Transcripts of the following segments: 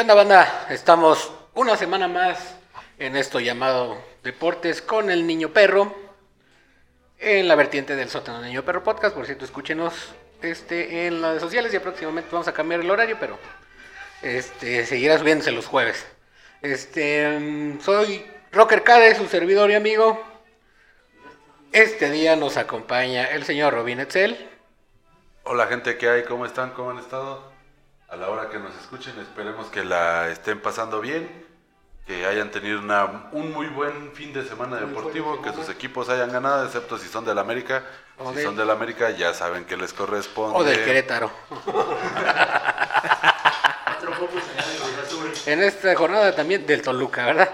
¿Qué banda? Estamos una semana más en esto llamado Deportes con el Niño Perro. En la vertiente del sótano Niño Perro Podcast. Por cierto, escúchenos este, en las redes sociales. Ya próximamente vamos a cambiar el horario, pero este, seguirá subiéndose los jueves. Este, mm, soy Rocker Cade, su servidor y amigo. Este día nos acompaña el señor Robin Etzel. Hola gente, ¿qué hay? ¿Cómo están? ¿Cómo han estado? A la hora que nos escuchen, esperemos que la estén pasando bien, que hayan tenido una, un muy buen fin de semana Muy deportivo, que sus equipos hayan ganado, excepto si son del América. O si de- son del América, ya saben que les corresponde. O del Querétaro. En esta jornada también del Toluca, ¿verdad?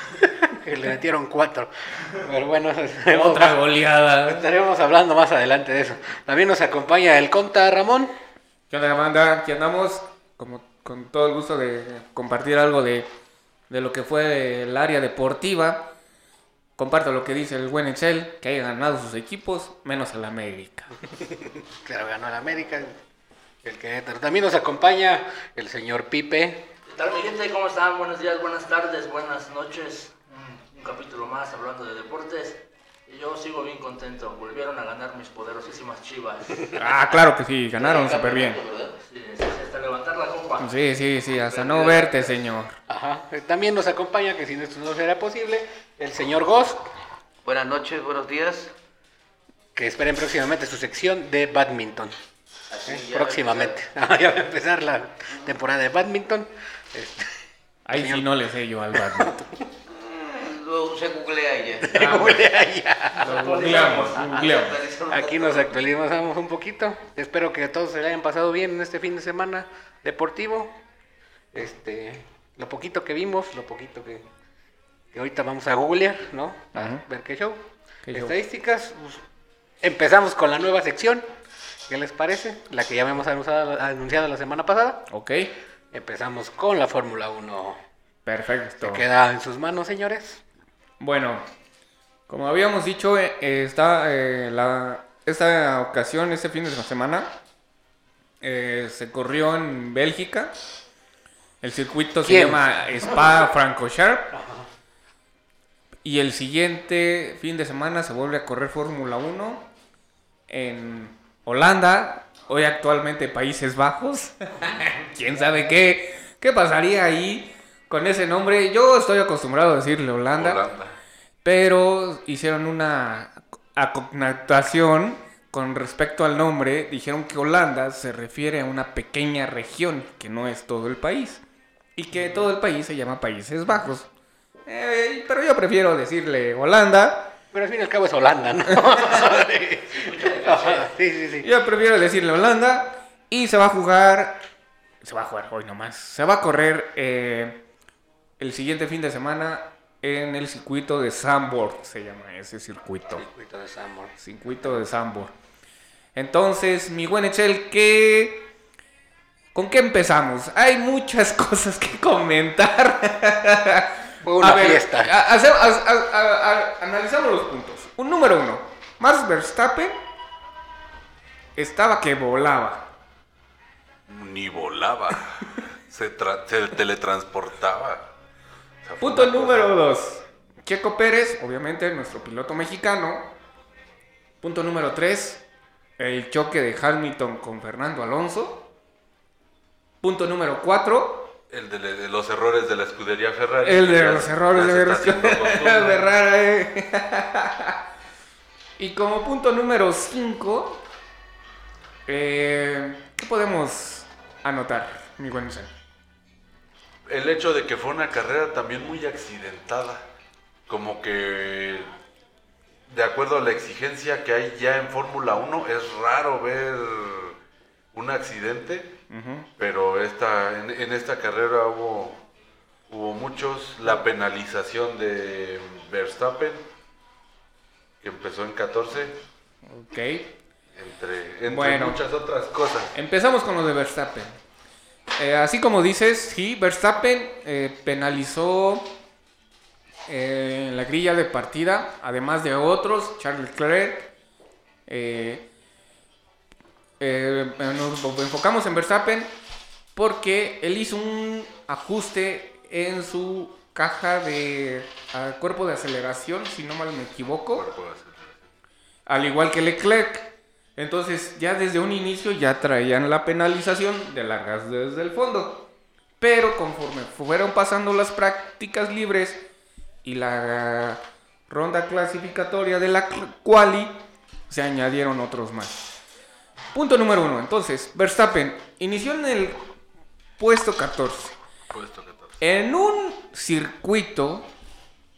que le metieron cuatro. Pero bueno, estaremos, Otra goleada. estaremos hablando más adelante de eso. También nos acompaña el Conta Ramón. ¿Qué onda, banda? Aquí andamos como con todo el gusto de compartir algo de, de lo que fue el área deportiva. Comparto lo que dice el buen Excel, que haya ganado sus equipos, menos el América. Claro, ganó el América. El Querétaro. También nos acompaña el señor Pipe. ¿Qué tal mi gente? ¿Cómo están? Buenos días, buenas tardes, buenas noches. Un, un capítulo más hablando de deportes. Y yo sigo bien contento. Volvieron a ganar mis poderosísimas chivas. Ah, claro que sí, ganaron súper bien. sí, sí, hasta levantar la copa. Sí, sí, sí, hasta no verte, señor. Ajá. También nos acompaña, que si esto no será posible, el señor Ghost. Buenas noches, buenos días. Que esperen próximamente su sección de badminton. Así ¿eh? ya va a Próximamente. ya va a empezar la temporada de badminton. Este, Ahí sí no le sé yo al badminton. empezar. Luego se googlea ya. Lo googleamos, googleamos. Aquí nos actualizamos un poquito. Espero que todos se le hayan pasado bien en este fin de semana deportivo. Este, lo poquito que vimos, lo poquito que, que ahorita vamos a googlear, ¿no? A Ajá. ver qué show. Qué show. Estadísticas. pues, empezamos con la nueva sección. ¿Qué les parece? La que ya habíamos anunciado, anunciado la semana pasada. Ok, Empezamos con la Fórmula 1. perfecto. Se queda en sus manos, señores. Bueno, como habíamos dicho, eh, está, eh, la, esta ocasión, este fin de semana, eh, se corrió en Bélgica. El circuito se llama Spa Francorchamps. Y el siguiente fin de semana se vuelve a correr Fórmula 1 en Holanda, hoy actualmente Países Bajos. ¿Quién sabe qué, qué pasaría ahí con ese nombre? Yo estoy acostumbrado a decirle Holanda. Holanda. Pero hicieron una connotación con respecto al nombre. Dijeron que Holanda se refiere a una pequeña región, que no es todo el país. Y que todo el país se llama Países Bajos. Eh, pero yo prefiero decirle Holanda. Pero al fin y al cabo es Holanda, ¿no? sí, sí, sí. Yo prefiero decirle Holanda. Y se va a jugar. Se va a jugar hoy nomás. Se va a correr eh, el siguiente fin de semana en el circuito de Sambor. Se llama ese circuito. Circuito de Sambor. Circuito de Sambor. Entonces, mi buen Echel, ¿qué... ¿con qué empezamos? Hay muchas cosas que comentar. Fue una A ver, fiesta. a- hace- a- a- a- a- analizamos los puntos. Un número uno. Max Verstappen estaba que volaba. Ni volaba. se, tra- se teletransportaba. Punto número dos. Checo Pérez, obviamente nuestro piloto mexicano. Punto número tres. El choque de Hamilton con Fernando Alonso. Punto número cuatro. El de, de los errores de la escudería Ferrari. El de los errores de haciendo costumbre. Ferrari. eh. y como punto número 5, ¿qué podemos anotar, mi buen Sam? El hecho de que fue una carrera también muy accidentada. Como que, de acuerdo a la exigencia que hay ya en Fórmula 1, es raro ver un accidente. Pero esta, en, en esta carrera hubo, hubo muchos. La penalización de Verstappen, que empezó en 14, Ok. entre, entre Bueno. muchas otras cosas. Empezamos con lo de Verstappen. Eh, así como dices, sí, Verstappen eh, penalizó eh, la grilla de partida, además de otros, Charles Leclerc. eh, nos enfocamos en Verstappen. porque él hizo un ajuste en su caja de cuerpo de aceleración, si no mal me equivoco, al igual que Leclerc. Entonces ya desde un inicio ya traían la penalización de largas desde el fondo. Pero conforme fueron pasando las prácticas libres y la ronda clasificatoria de la quali, se añadieron otros más. Punto número uno. Entonces, Verstappen inició en el puesto 14. Puesto 14. En un circuito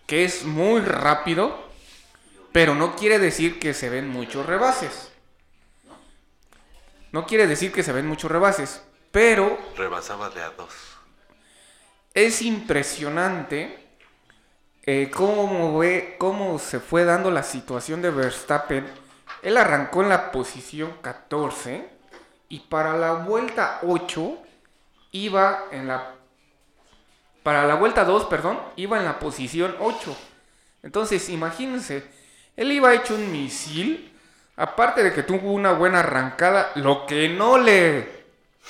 que es muy rápido, pero no quiere decir que se ven muchos rebases. No quiere decir que se ven muchos rebases, pero Rebasaba de a dos. es impresionante eh, cómo, ve, cómo se fue dando la situación de Verstappen. Él arrancó en la posición 14 y para la vuelta 8 iba en la... Para la vuelta 2, perdón, iba en la posición 8. Entonces, imagínense, él iba hecho un misil. Aparte de que tuvo una buena arrancada, lo que no le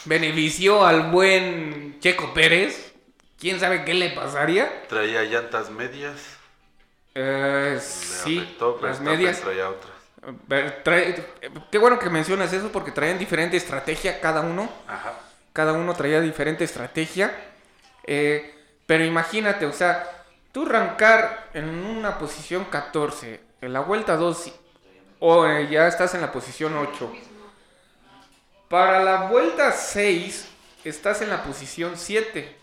benefició al buen Checo Pérez. ¿Quién sabe qué le pasaría? Traía llantas medias. Eh, Le sí, afectó, las medias. traía otras. Trae- qué bueno que mencionas eso porque traían diferente estrategia cada uno. Ajá. Cada uno traía diferente estrategia. Eh, pero imagínate, o sea, tú arrancar en una posición 14, en la vuelta 2, o eh, ya estás en la posición 8. Para la vuelta 6, estás en la posición 7.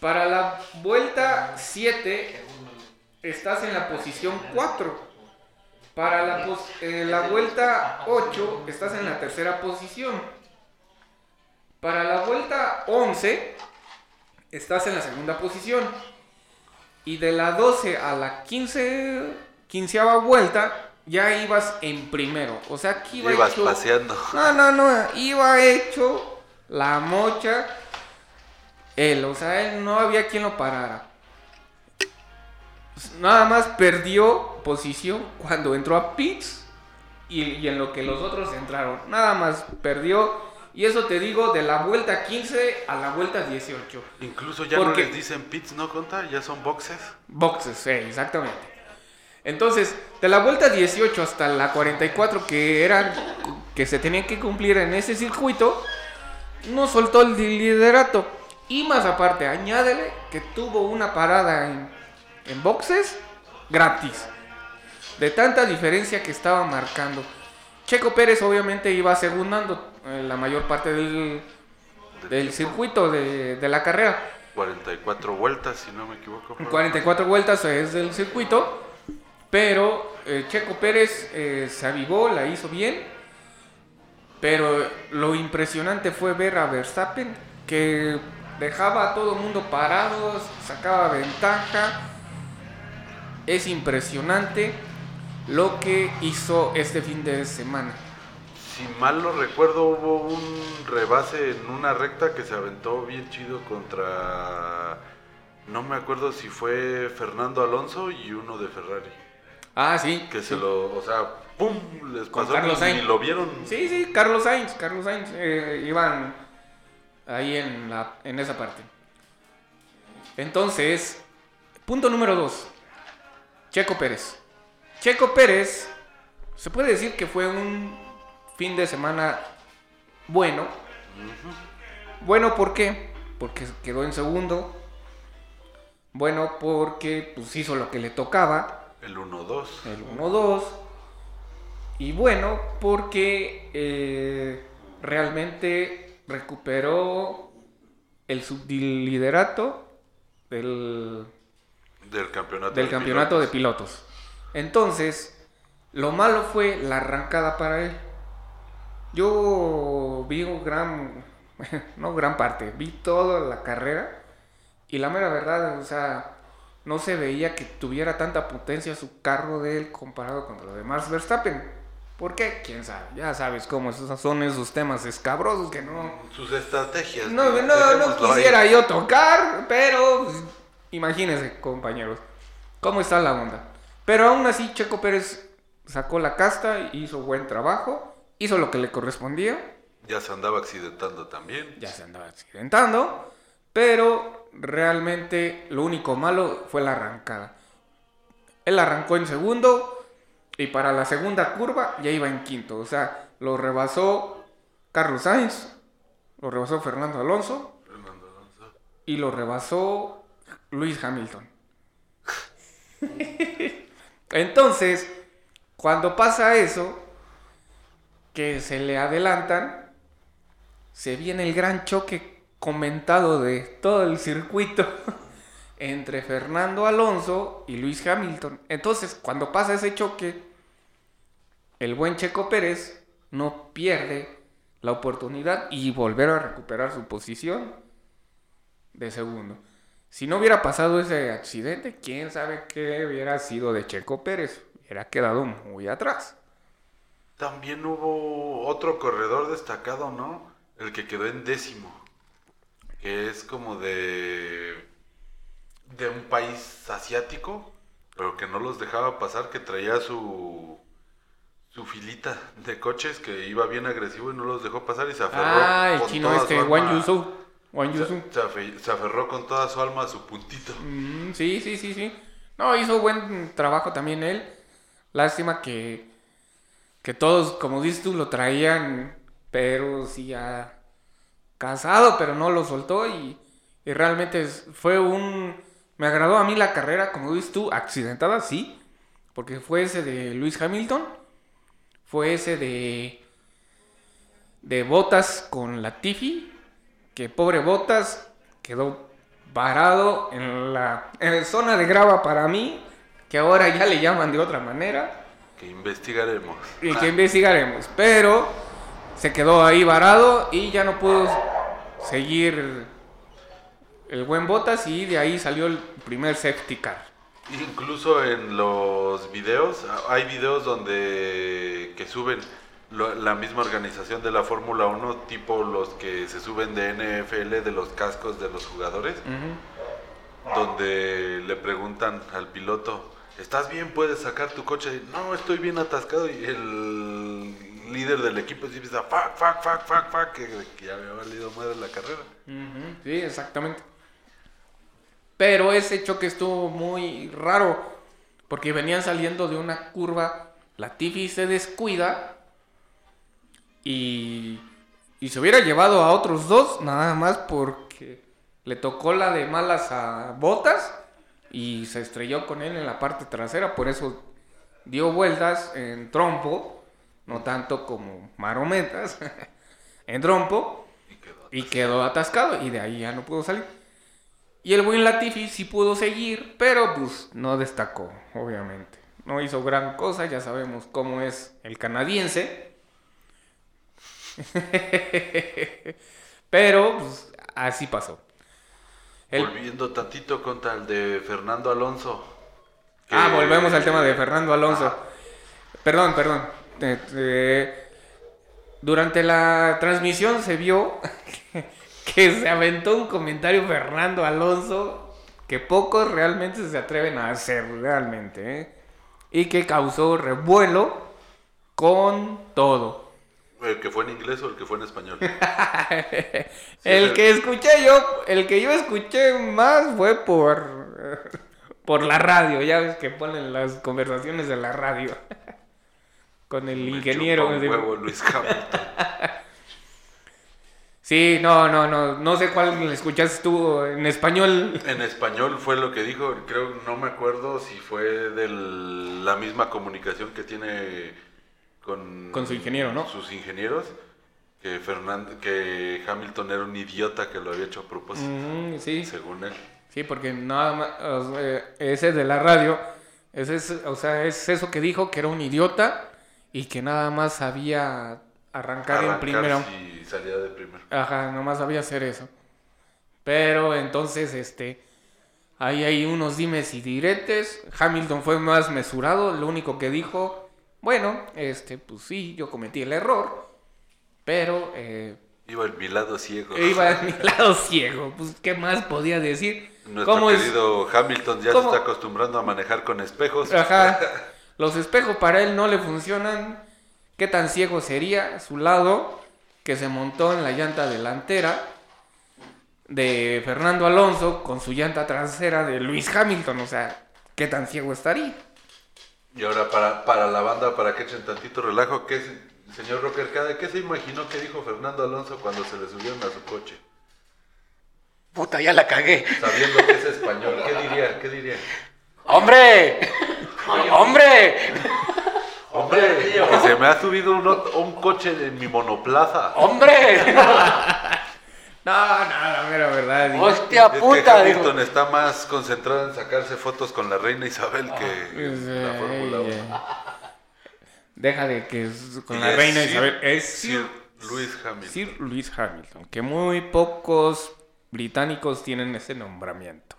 Para la vuelta 7, estás en la posición 4. Para la, pos- eh, la vuelta 8, estás en la tercera posición. Para la vuelta 11, estás en la segunda posición. Y de la 12 a la 15, quinceava vuelta, ya ibas en primero. O sea, aquí iba Ibas hecho... paseando. No, no, no, iba hecho la mocha. Él, o sea, él no había quien lo parara. Nada más perdió posición cuando entró a pits y, y en lo que los otros entraron. Nada más perdió. Y eso te digo de la vuelta 15 a la vuelta 18. Incluso ya Porque- no les dicen pits, ¿no, Conta? Ya son boxes. Boxes, sí, exactamente. Entonces, de la vuelta 18 hasta la 44 que eran que se tenían que cumplir en ese circuito, no soltó el liderato. Y más aparte, añádele que tuvo una parada en, en boxes gratis. De tanta diferencia que estaba marcando. Checo Pérez obviamente iba segundando eh, la mayor parte del, del circuito de, de la carrera. 44 vueltas, si no me equivoco. fueron. 44 vueltas es del circuito, pero eh, Checo Pérez eh, se avivó, la hizo bien, pero lo impresionante fue ver a Verstappen que dejaba a todo el mundo parado, sacaba ventaja. Es impresionante lo que hizo este fin de semana. Si mal no recuerdo, hubo un rebase en una recta que se aventó bien chido contra. No me acuerdo si fue Fernando Alonso y uno de Ferrari. Ah, sí. Que sí. se lo. O sea, ¡pum! Les Con pasó Carlos y Sainz. lo vieron. Sí, sí, Carlos Sainz, Carlos Sainz, eh, iban ahí en, la, en esa parte. Entonces, punto número dos, Checo Pérez. Checo Pérez, se puede decir que fue un fin de semana bueno. Bueno, ¿por qué? Porque quedó en segundo. Bueno, porque pues hizo lo que le tocaba El 1-2. el 1-2. Y bueno, porque eh, realmente recuperó el subliderato del, Del campeonato. del de campeonato de pilotos. pilotos. Entonces, lo malo fue la arrancada para él. Yo vi un gran, no gran parte, vi toda la carrera y la mera verdad, o sea, no se veía que tuviera tanta potencia su carro de él comparado con los demás Verstappen. ¿Por qué? ¿Quién sabe? Ya sabes cómo esos son esos temas escabrosos que no... Sus estrategias. No, no, no dejémoslo ahí. quisiera yo tocar, pero pues, imagínense, compañeros, cómo está la onda. Pero aún así, Checo Pérez sacó la casta, hizo buen trabajo, hizo lo que le correspondía. Ya se andaba accidentando también. ya se andaba accidentando, pero realmente lo único malo fue la arrancada. Él arrancó en segundo y para la segunda curva ya iba en quinto, o sea, lo rebasó Carlos Sainz, lo rebasó Fernando Alonso Fernando Alonso. y lo rebasó Luis Hamilton. Entonces, cuando pasa eso, que se le adelantan, se viene el gran choque comentado de todo el circuito entre Fernando Alonso y Luis Hamilton. Entonces, cuando pasa ese choque, el buen Checo Pérez no pierde la oportunidad y volver a recuperar su posición de segundo. Si no hubiera pasado ese accidente, quién sabe qué hubiera sido de Checo Pérez. Hubiera quedado muy atrás. También hubo otro corredor destacado, ¿no? El que quedó en décimo. Que es como de. de un país asiático, pero que no los dejaba pasar, que traía su. su filita de coches, que iba bien agresivo y no los dejó pasar y se aferró. Ah, el con chino toda este, Wang Yusu. Wang Yusu. Se, se afe- se aferró con toda su alma a su puntito. Mm, sí, sí, sí, sí. No, hizo buen trabajo también él. Lástima que, que todos, como dices tú, lo traían, pero sí ya casado, pero no lo soltó y, y realmente fue un... Me agradó a mí la carrera, como dices tú, accidentada, sí, porque fue ese de Luis Hamilton, fue ese de... de Botas con Latifi, que pobre Botas quedó varado en la, en la zona de grava para mí, que ahora ya le llaman de otra manera, Que investigaremos. y que investigaremos. Pero se quedó ahí varado y ya no pudo seguir el buen Botas y de ahí salió el primer safety car. Incluso en los videos, hay videos donde que suben lo- la misma organización de la Fórmula 1, tipo los que se suben de NFL de los cascos de los jugadores, donde le preguntan al piloto, ¿estás bien? ¿Puedes sacar tu coche? No, estoy bien atascado y el líder del equipo sí empieza, fuck, fuck, fuck, fuck, fuck, que, que ya había valido madre la carrera. Sí, exactamente. Pero ese choque estuvo muy raro. Porque venían saliendo de una curva. La Tiffy se descuida. Y, y se hubiera llevado a otros dos. Nada más porque le tocó la de malas a Botas. Y se estrelló con él en la parte trasera. Por eso dio vueltas en trompo. No tanto como marometas. en trompo. Y quedó. Y quedó atascado y de ahí ya no pudo salir. Y el buen Latifi sí pudo seguir, pero pues no destacó, obviamente. No hizo gran cosa, ya sabemos cómo es el canadiense. pero pues así pasó. El- Volviendo tantito contra el de Fernando Alonso. Ah, volvemos al tema de Fernando Alonso. Ah, Perdón, perdón. Durante la transmisión se vio que se aventó un comentario Fernando Alonso que pocos realmente se atreven a hacer realmente. ¿eh? Y que causó revuelo con todo. ¿El que fue en inglés o el que fue en español? el que escuché yo, el que yo escuché más fue por, por la radio. Ya ves que ponen las conversaciones de la radio. Con el Me ingeniero. chupa un de- huevo Luis Hamilton. Sí, no, no, no. No sé cuál escuchaste tú en español. En español fue lo que dijo, creo, no me acuerdo si fue de la misma comunicación que tiene con, Con su ingeniero, ¿no? Sus ingenieros, que Fernando, que Hamilton era un idiota que lo había hecho a propósito, Mm, sí, según él. sí, porque nada más. o sea, ese de la radio. Ese es, o sea, es eso que dijo que era un idiota y que nada más sabía arrancar, en Arrancar primero. si salía de primero. Ajá, nomás sabía hacer eso. Pero entonces, este, ahí hay unos dimes y diretes. Hamilton fue más mesurado, lo único que dijo, bueno, este, pues sí, yo cometí el error, pero eh, Iba en mi lado ciego. iba a mi lado ciego, pues qué más podía decir. Nuestro ¿Cómo es? querido Hamilton ya cómo- se está acostumbrando a manejar con espejos. Ajá, los espejos para él no le funcionan. ¿Qué tan ciego sería su lado? Que se montó en la llanta delantera de Fernando Alonso con su llanta trasera de Luis Hamilton. O sea, ¿qué tan ciego estaría? Y ahora para, para la banda, para que echen tantito relajo, ¿qué, es- señor Rocker ¿qué se imaginó que dijo Fernando Alonso cuando se le subieron a su coche? Puta, ya la cagué. Sabiendo que es español, ¿qué diría? ¿Qué diría? ¡Hombre! ¡Hombre! Hombre, que se me ha subido un, coche en mi monoplaza. ¡Hombre! No, no, la mera verdad. digo, ¡Hostia Es que puta! dijo. Hamilton está más concentrado en sacarse fotos con la reina Isabel que pues, la Fórmula eh, 1. eh. Deja de que es con Y la es reina Sir- Isabel. Es Sir Luis Hamilton. Sir Luis Hamilton, que muy pocos británicos tienen ese nombramiento.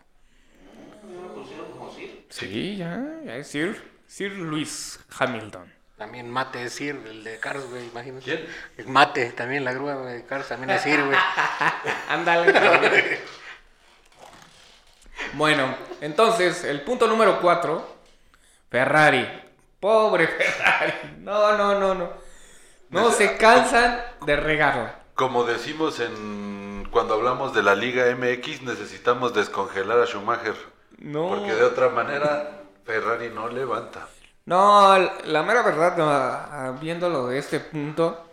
Sí, ya, ya es Sir, Sir Luis Hamilton. También Mate es Sir, el de Cars, güey, imagínate. ¿Quién? El Mate, también la grúa de Cars, también es Sir, güey. Ándale. bueno, entonces, el punto número 4, Ferrari. Pobre Ferrari. No, no, no, no. No se cansan de regarla. Como decimos en cuando hablamos de la Liga MX, necesitamos descongelar a Schumacher. No. Porque de otra manera Ferrari no levanta. No, la mera verdad, no, ah, viéndolo de este punto,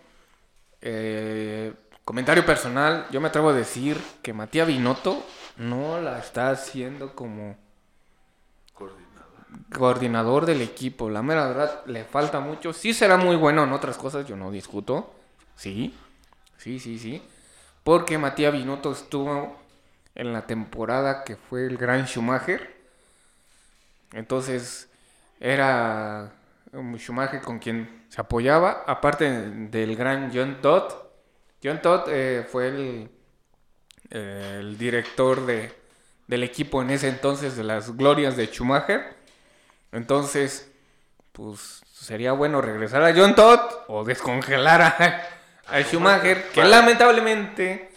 eh, comentario personal, yo me atrevo a decir que Matías Binotto no la está haciendo como Coordinado. coordinador del equipo. La mera verdad, le falta mucho. Sí será muy bueno en otras cosas, yo no discuto. Sí, sí, sí, sí. Porque Matías Binotto estuvo en la temporada que fue el Gran Schumacher. Entonces, era un Schumacher con quien se apoyaba. Aparte del gran John Todd. John Todd eh, fue el, eh, el director de, del equipo en ese entonces de las glorias de Schumacher. Entonces, pues sería bueno regresar a John Todd o descongelar a, a Schumacher, que lamentablemente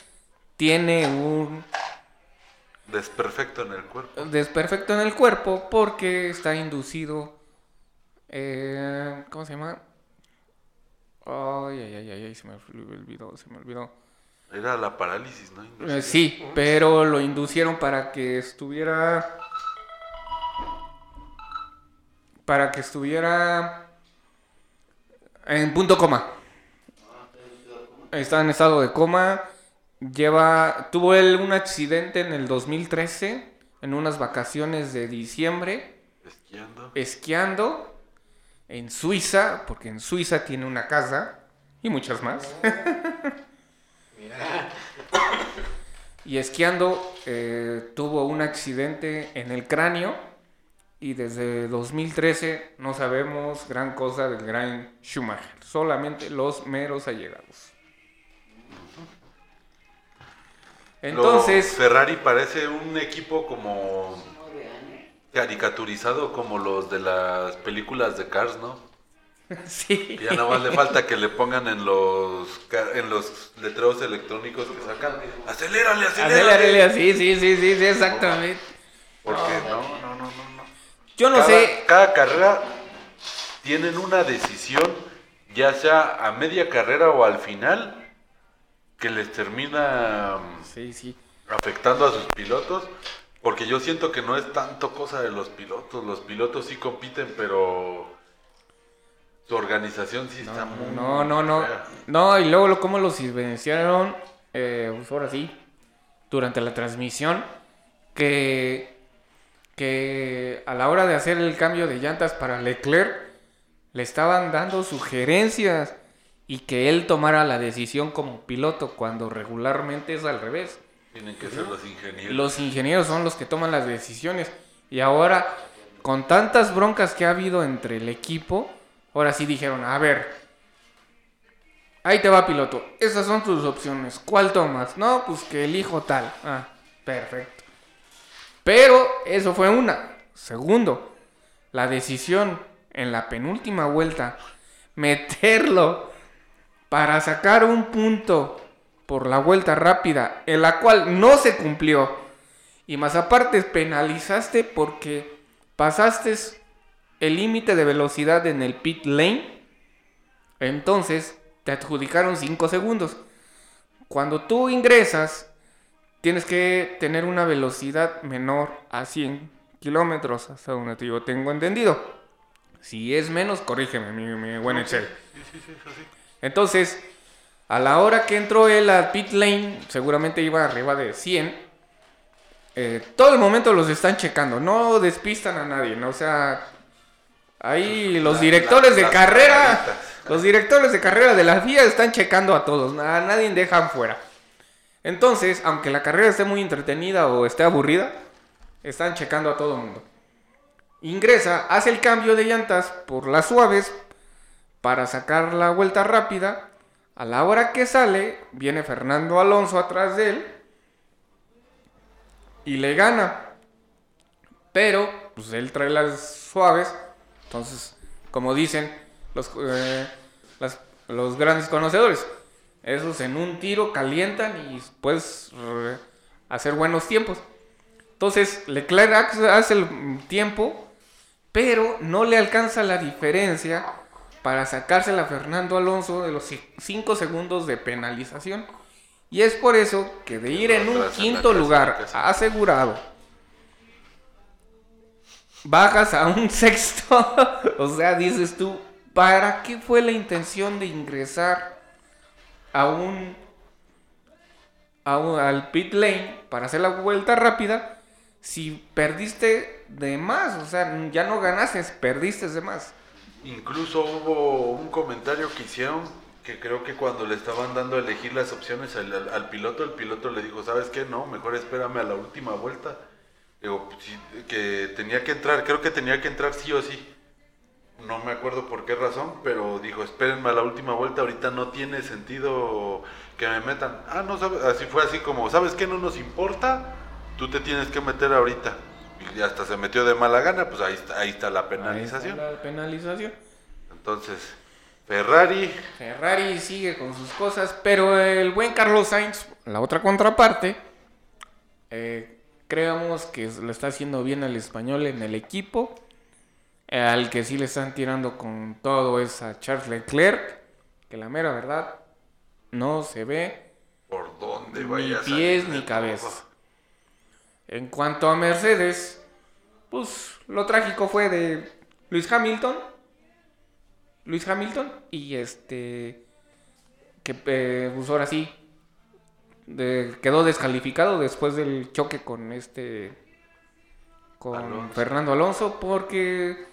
tiene un Desperfecto en el cuerpo. desperfecto en el cuerpo porque está inducido. eh, ¿Cómo se llama? Ay, ay, ay, ay, ay, se me olvidó, se me olvidó. Era la parálisis, ¿no? Eh, sí, pero lo inducieron para que estuviera. Para que estuviera. En punto coma. Está en estado de coma. Lleva. Tuvo él un accidente en el 2013. En unas vacaciones de diciembre. Esquiando. Esquiando. En Suiza. Porque en Suiza tiene una casa. Y muchas más. y esquiando eh, tuvo un accidente en el cráneo y desde 2013 no sabemos gran cosa del gran Schumacher, solamente los meros allegados. Entonces, Lo- Ferrari parece un equipo como caricaturizado como los de las películas de Cars, ¿no? sí. Ya nada más le falta que le pongan en los en los letreros electrónicos que sacan. ¡Acelérale, Acelérale, acelérale! sí, sí, sí, sí, sí, exactamente. Porque no, no, no, no, no. Yo no cada, sé, cada carrera tienen una decisión, ya sea a media carrera o al final, que les termina sí, sí. afectando a sus pilotos. Porque yo siento que no es tanto cosa de los pilotos. Los pilotos sí compiten, pero su organización sí está muy. No, no, no. fea. No, y luego lo, cómo los silenciaron, eh, pues ahora sí, durante la transmisión, que, que a la hora de hacer el cambio de llantas para Leclerc, le estaban dando sugerencias y que él tomara la decisión como piloto, cuando regularmente es al revés. Tienen que ser los ingenieros. Los ingenieros son los que toman las decisiones. Y ahora, con tantas broncas que ha habido entre el equipo, ahora sí dijeron, a ver, ahí te va piloto, esas son tus opciones, ¿cuál tomas? No, pues que elijo tal. Ah, perfecto. Pero eso fue una. Segundo, la decisión en la penúltima vuelta, meterlo para sacar un punto por la vuelta rápida, en la cual no se cumplió. Y más aparte penalizaste porque pasaste el límite de velocidad en el pit lane. Entonces te adjudicaron 5 segundos. cuando tú ingresas, tienes que tener una velocidad menor a 100 kilómetros, hasta donde yo tengo entendido. Si es menos, corrígeme, mi, mi buen Excel. Entonces, a la hora que entró él a pit lane, seguramente iba arriba de 100. Eh, todo el momento los están checando, no despistan a nadie, ¿no? O sea, ahí los directores de las carrera, los directores de carrera de la FIA están checando a todos, a nadie dejan fuera. Entonces, aunque la carrera esté muy entretenida o esté aburrida, están checando a todo el mundo. Ingresa, hace el cambio de llantas por las suaves para sacar la vuelta rápida. A la hora que sale, viene Fernando Alonso atrás de él y le gana. Pero, pues él trae las suaves. Entonces, como dicen los, eh, las- los grandes conocedores, esos en un tiro calientan y puedes eh, hacer buenos tiempos. Entonces, Leclerc hace- el tiempo, pero no le alcanza la diferencia para sacársela a Fernando Alonso de los 5 segundos de penalización. Y es por eso que de ir en un quinto lugar asegurado, bajas a un sexto. o sea, dices tú, ¿para qué fue la intención de ingresar a un, a un- al pit lane para hacer la vuelta rápida si perdiste de más? O sea, ya no ganaste, perdiste de más. Incluso hubo un comentario que hicieron que creo que cuando le estaban dando a elegir las opciones al, al- piloto, el piloto le dijo, ¿sabes qué? No, mejor espérame a la última vuelta. Digo, pues, que tenía que entrar, creo que tenía que entrar sí o sí. No me acuerdo por qué razón, pero dijo, espérenme a la última vuelta, ahorita no tiene sentido que me metan. Ah, no, sabe- así fue así como, ¿sabes qué? No nos importa, tú te tienes que meter ahorita. Y hasta se metió de mala gana, pues ahí está, ahí está la Ahí está penalización. La penalización. Entonces, Ferrari, Ferrari sigue con sus cosas, pero el buen Carlos Sainz, la otra contraparte, eh, creemos que lo está haciendo bien el español en el equipo. Eh, al que sí le están tirando con todo es a Charles Leclerc, que la mera verdad no se ve ¿por dónde ni vaya a pies ni cabeza. En cuanto a Mercedes, pues lo trágico fue de Luis Hamilton. Luis Hamilton y este que eh, pues ahora sí de- quedó descalificado después del choque con este con Alonso. Fernando Alonso porque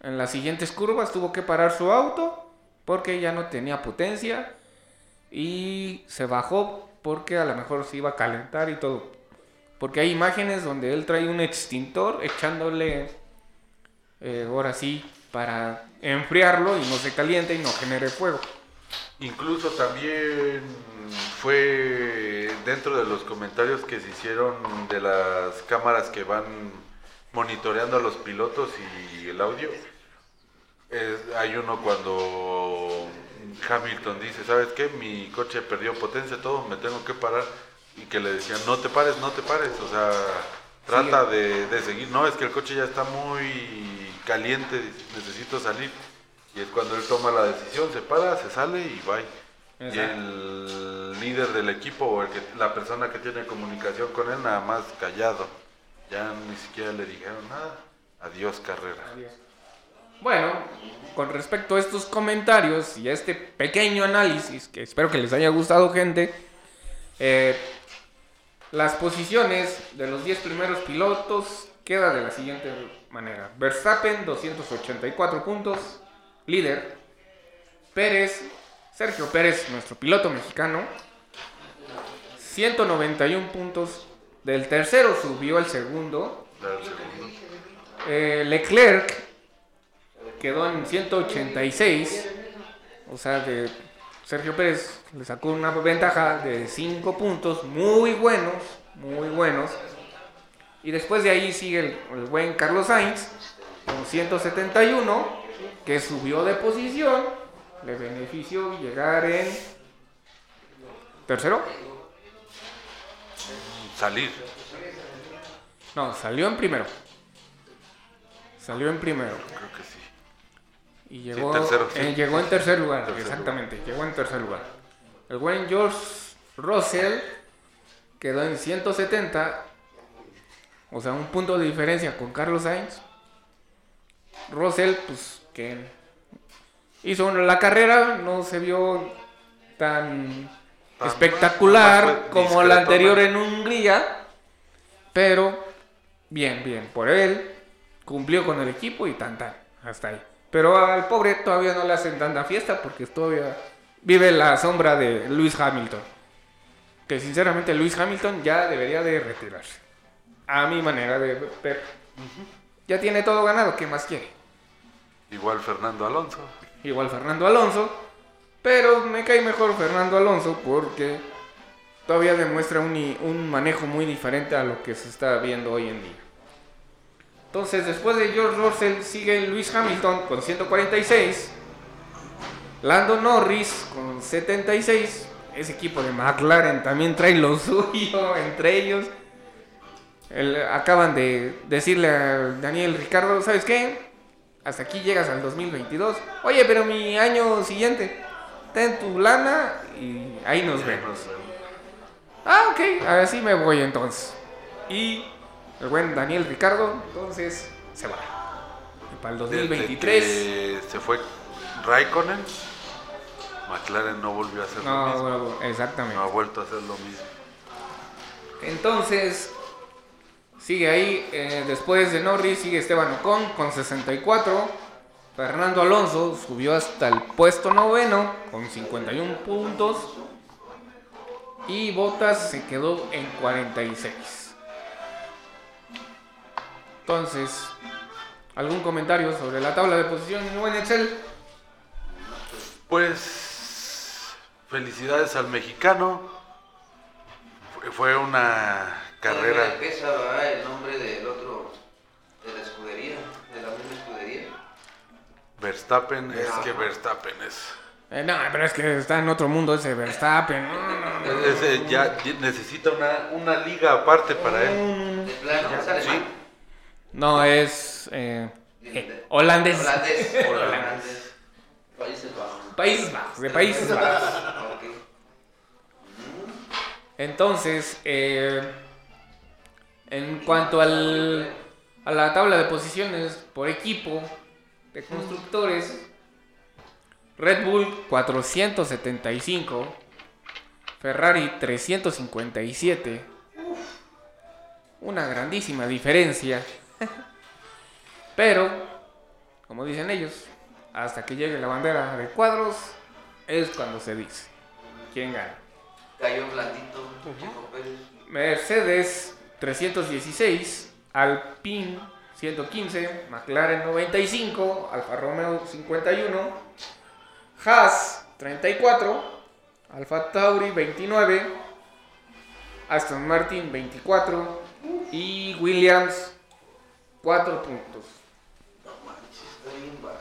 en las siguientes curvas tuvo que parar su auto porque ya no tenía potencia y se bajó porque a lo mejor se iba a calentar y todo. Porque hay imágenes donde él trae un extintor echándole eh, ahora sí para enfriarlo y no se caliente y no genere fuego. Incluso también fue dentro de los comentarios que se hicieron de las cámaras que van monitoreando a los pilotos y el audio. hay uno cuando Hamilton dice, ¿sabes qué? Mi coche perdió potencia, todo, me tengo que parar. Y que le decían, no te pares, no te pares. O sea, trata de, de seguir. No, es que el coche ya está muy caliente, necesito salir. Y es cuando él toma la decisión, se para, se sale y va. Y el líder del equipo o el que, la persona que tiene comunicación con él nada más callado. Ya ni siquiera le dijeron nada. Adiós carrera. Bueno, con respecto a estos comentarios y a este pequeño análisis, que espero que les haya gustado gente, eh, las posiciones de los 10 primeros pilotos queda de la siguiente manera. Verstappen 284 puntos, líder. Pérez, Sergio Pérez, nuestro piloto mexicano, 191 puntos. Del tercero subió al segundo. Eh, Leclerc quedó en 186. O sea, de Sergio Pérez le sacó una ventaja de 5 puntos muy buenos, muy buenos. Y después de ahí sigue el, el buen Carlos Sainz con 171, que subió de posición. Le benefició llegar en tercero. Salir. No, salió en primero. Salió en primero. Creo que sí. Y llegó, tercero, sí. eh, llegó en tercer lugar, Tercer exactamente, llegó en tercer lugar. El buen George Russell quedó en 170, o sea, un punto de diferencia con Carlos Sainz. Russell, pues que hizo la carrera, no se vio tan Tan- espectacular como la anterior en Hungría, pero bien, bien, por él cumplió con el equipo y tan tan, hasta ahí. Pero al pobre todavía no le hacen tanta fiesta porque todavía vive la sombra de Lewis Hamilton. Que sinceramente Lewis Hamilton ya debería de retirarse. A mi manera de ver. Ya tiene todo ganado, ¿qué más quiere? Igual Fernando Alonso. Igual Fernando Alonso. Pero me cae mejor Fernando Alonso porque todavía demuestra un, un manejo muy diferente a lo que se está viendo hoy en día. Entonces, después de George Russell sigue Lewis Hamilton con 146. Lando Norris con 76. Ese equipo de McLaren también trae lo suyo entre ellos. El- acaban de decirle a Daniel Ricardo, ¿sabes qué? Hasta aquí llegas al 2022. Oye, pero mi año siguiente, ten tu lana y ahí nos vemos. Ah, ok, así me voy entonces. Y el buen Daniel Ricardo, entonces, se va. Y para el Desde 2023... que se fue Raikkonen, McLaren no volvió a hacer lo mismo. bueno, exactamente. No ha vuelto a hacer lo mismo. Entonces, sigue ahí, eh, después de Norris, sigue Esteban Ocon con 64. Fernando Alonso subió hasta el puesto noveno con 51 puntos. Y Bottas se quedó en 46. Entonces, ¿algún comentario sobre la tabla de posiciones, buen Excel? Pues felicidades al mexicano. Fue- una carrera. ¿verdad? el nombre del otro, de la escudería, de la misma escudería. Verstappen, es que Verstappen es. Eh, no, pero es que está en otro mundo ese Verstappen. No, no, no. Ese ya necesita una, una liga aparte para él. De plano, alemán. No, es eh, eh, holandés. Holandés. Holandés. Países Bajos. Países Bajos, de Países Bajos. Entonces, eh, en cuanto al, a la tabla de posiciones por equipo de constructores, Red Bull 475, Ferrari 357, una grandísima diferencia, pero, como dicen ellos, hasta que llegue la bandera de cuadros es cuando se dice quién gana. Cayó blandito, Pérez. Mercedes 316, Alpine 115, McLaren 95, Alfa Romeo 51, Haas 34, Alfa Tauri 29, Aston Martin 24 y Williams 4 puntos. Está bien bajo.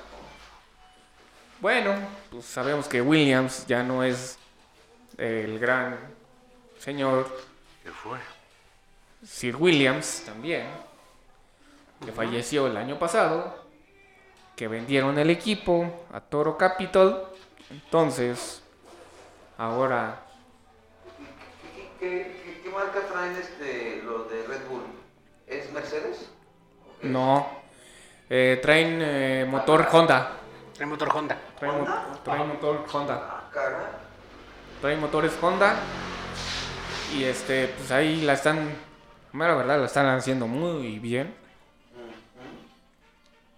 Bueno, pues sabemos que Williams ya no es el gran señor ¿Qué fue? Sir Williams también, que falleció el año pasado, que vendieron el equipo a Toro Capital. Entonces, ahora ¿Qué, qué, qué, qué marca traen este, los de Red Bull? ¿Es Mercedes? No. eh, traen eh, motor Honda. El motor Honda. Traen, mo- traen motor Honda. Ah. Traen motores Honda. Y este, pues ahí la están, la verdad, la están haciendo muy bien.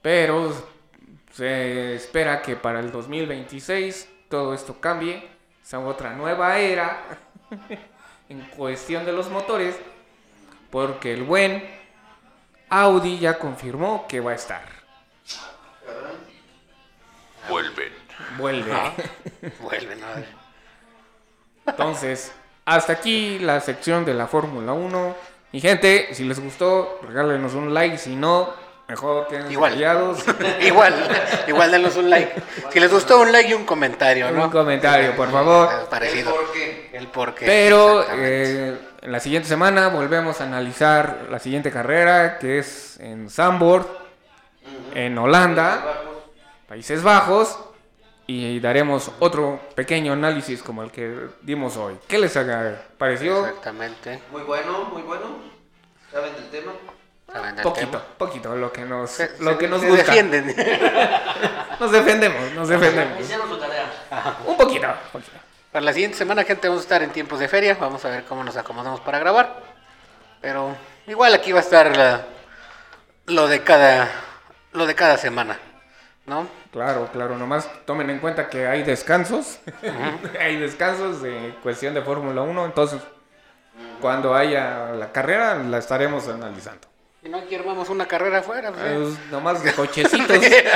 Pero se espera que para el 2026 todo esto cambie. Sea otra nueva era en cuestión de los motores. Porque el buen Audi ya confirmó que va a estar. Vuelven. Vuelve. Vuelven a ver. Entonces, hasta aquí la sección de la Fórmula 1. Y gente, si les gustó, regálenos un like. Si no, mejor queden Igual. callados. igual, igual denos un like. Si les gustó, un like y un comentario, ¿no? Un comentario, por favor. Parecido. ¿Por qué? El porqué. Pero eh, en la siguiente semana volvemos a analizar la siguiente carrera, que es en Zandvoort, en Holanda, Países Bajos. y daremos otro pequeño análisis como el que dimos hoy. ¿Qué les haga- pareció? Exactamente. Muy bueno, muy bueno. ¿Saben del tema? Saben del Poquito, tema. poquito, lo que nos, Se- lo se- que nos se gusta. defienden. Nos defendemos, nos defendemos. Hicieron su tarea. Un poquito, poquito. Para la siguiente semana, gente, vamos a estar en tiempos de feria. Vamos a ver cómo nos acomodamos para grabar. Pero igual aquí va a estar la- lo de cada lo de cada semana, ¿no? Claro, claro, nomás tomen en cuenta que hay descansos. hay descansos de cuestión de Fórmula 1, entonces cuando haya la carrera la estaremos analizando. Y no aquí armamos una carrera afuera. pues, eh. Es nomás de cochecitos. Que sea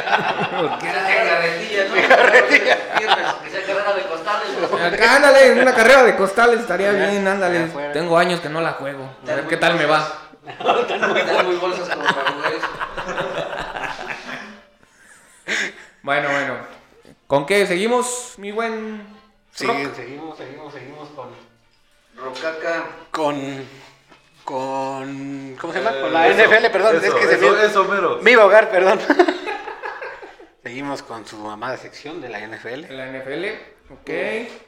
carretilla, ¿no? Que sea carrera de costales. Acá, ándale, una carrera de costales estaría bien, ándale. Tengo años que no la juego. A ver qué tal me va. Están muy bolsas como para jugar eso. Bueno, bueno. ¿Con qué seguimos, mi buen? Sí, Rock? seguimos, seguimos, seguimos con Rocaca. con con ¿cómo se llama? Eh, con la eso, NFL, perdón, eso, es que se eso, me eso mero. me iba a ahogar, perdón. seguimos con su amada sección de la NFL. La NFL. Ok.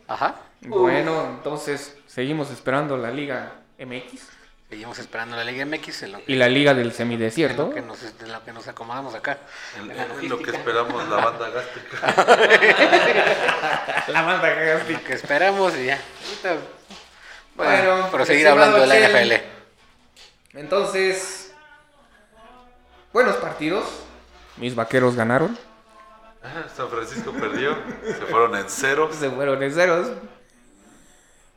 Ajá. Bueno, entonces seguimos esperando la Liga MX Seguimos esperando la Liga MX en lo, y la Liga del en semidesierto. lo que nos en lo que nos acomodamos acá. En, En en lo que esperamos la banda gástrica. La banda Lo que esperamos y ya. Bueno, Bueno, proseguir estimado hablando de la. NFL. Entonces, buenos partidos. Mis vaqueros ganaron. San Francisco perdió. Se fueron en cero. Se fueron en ceros.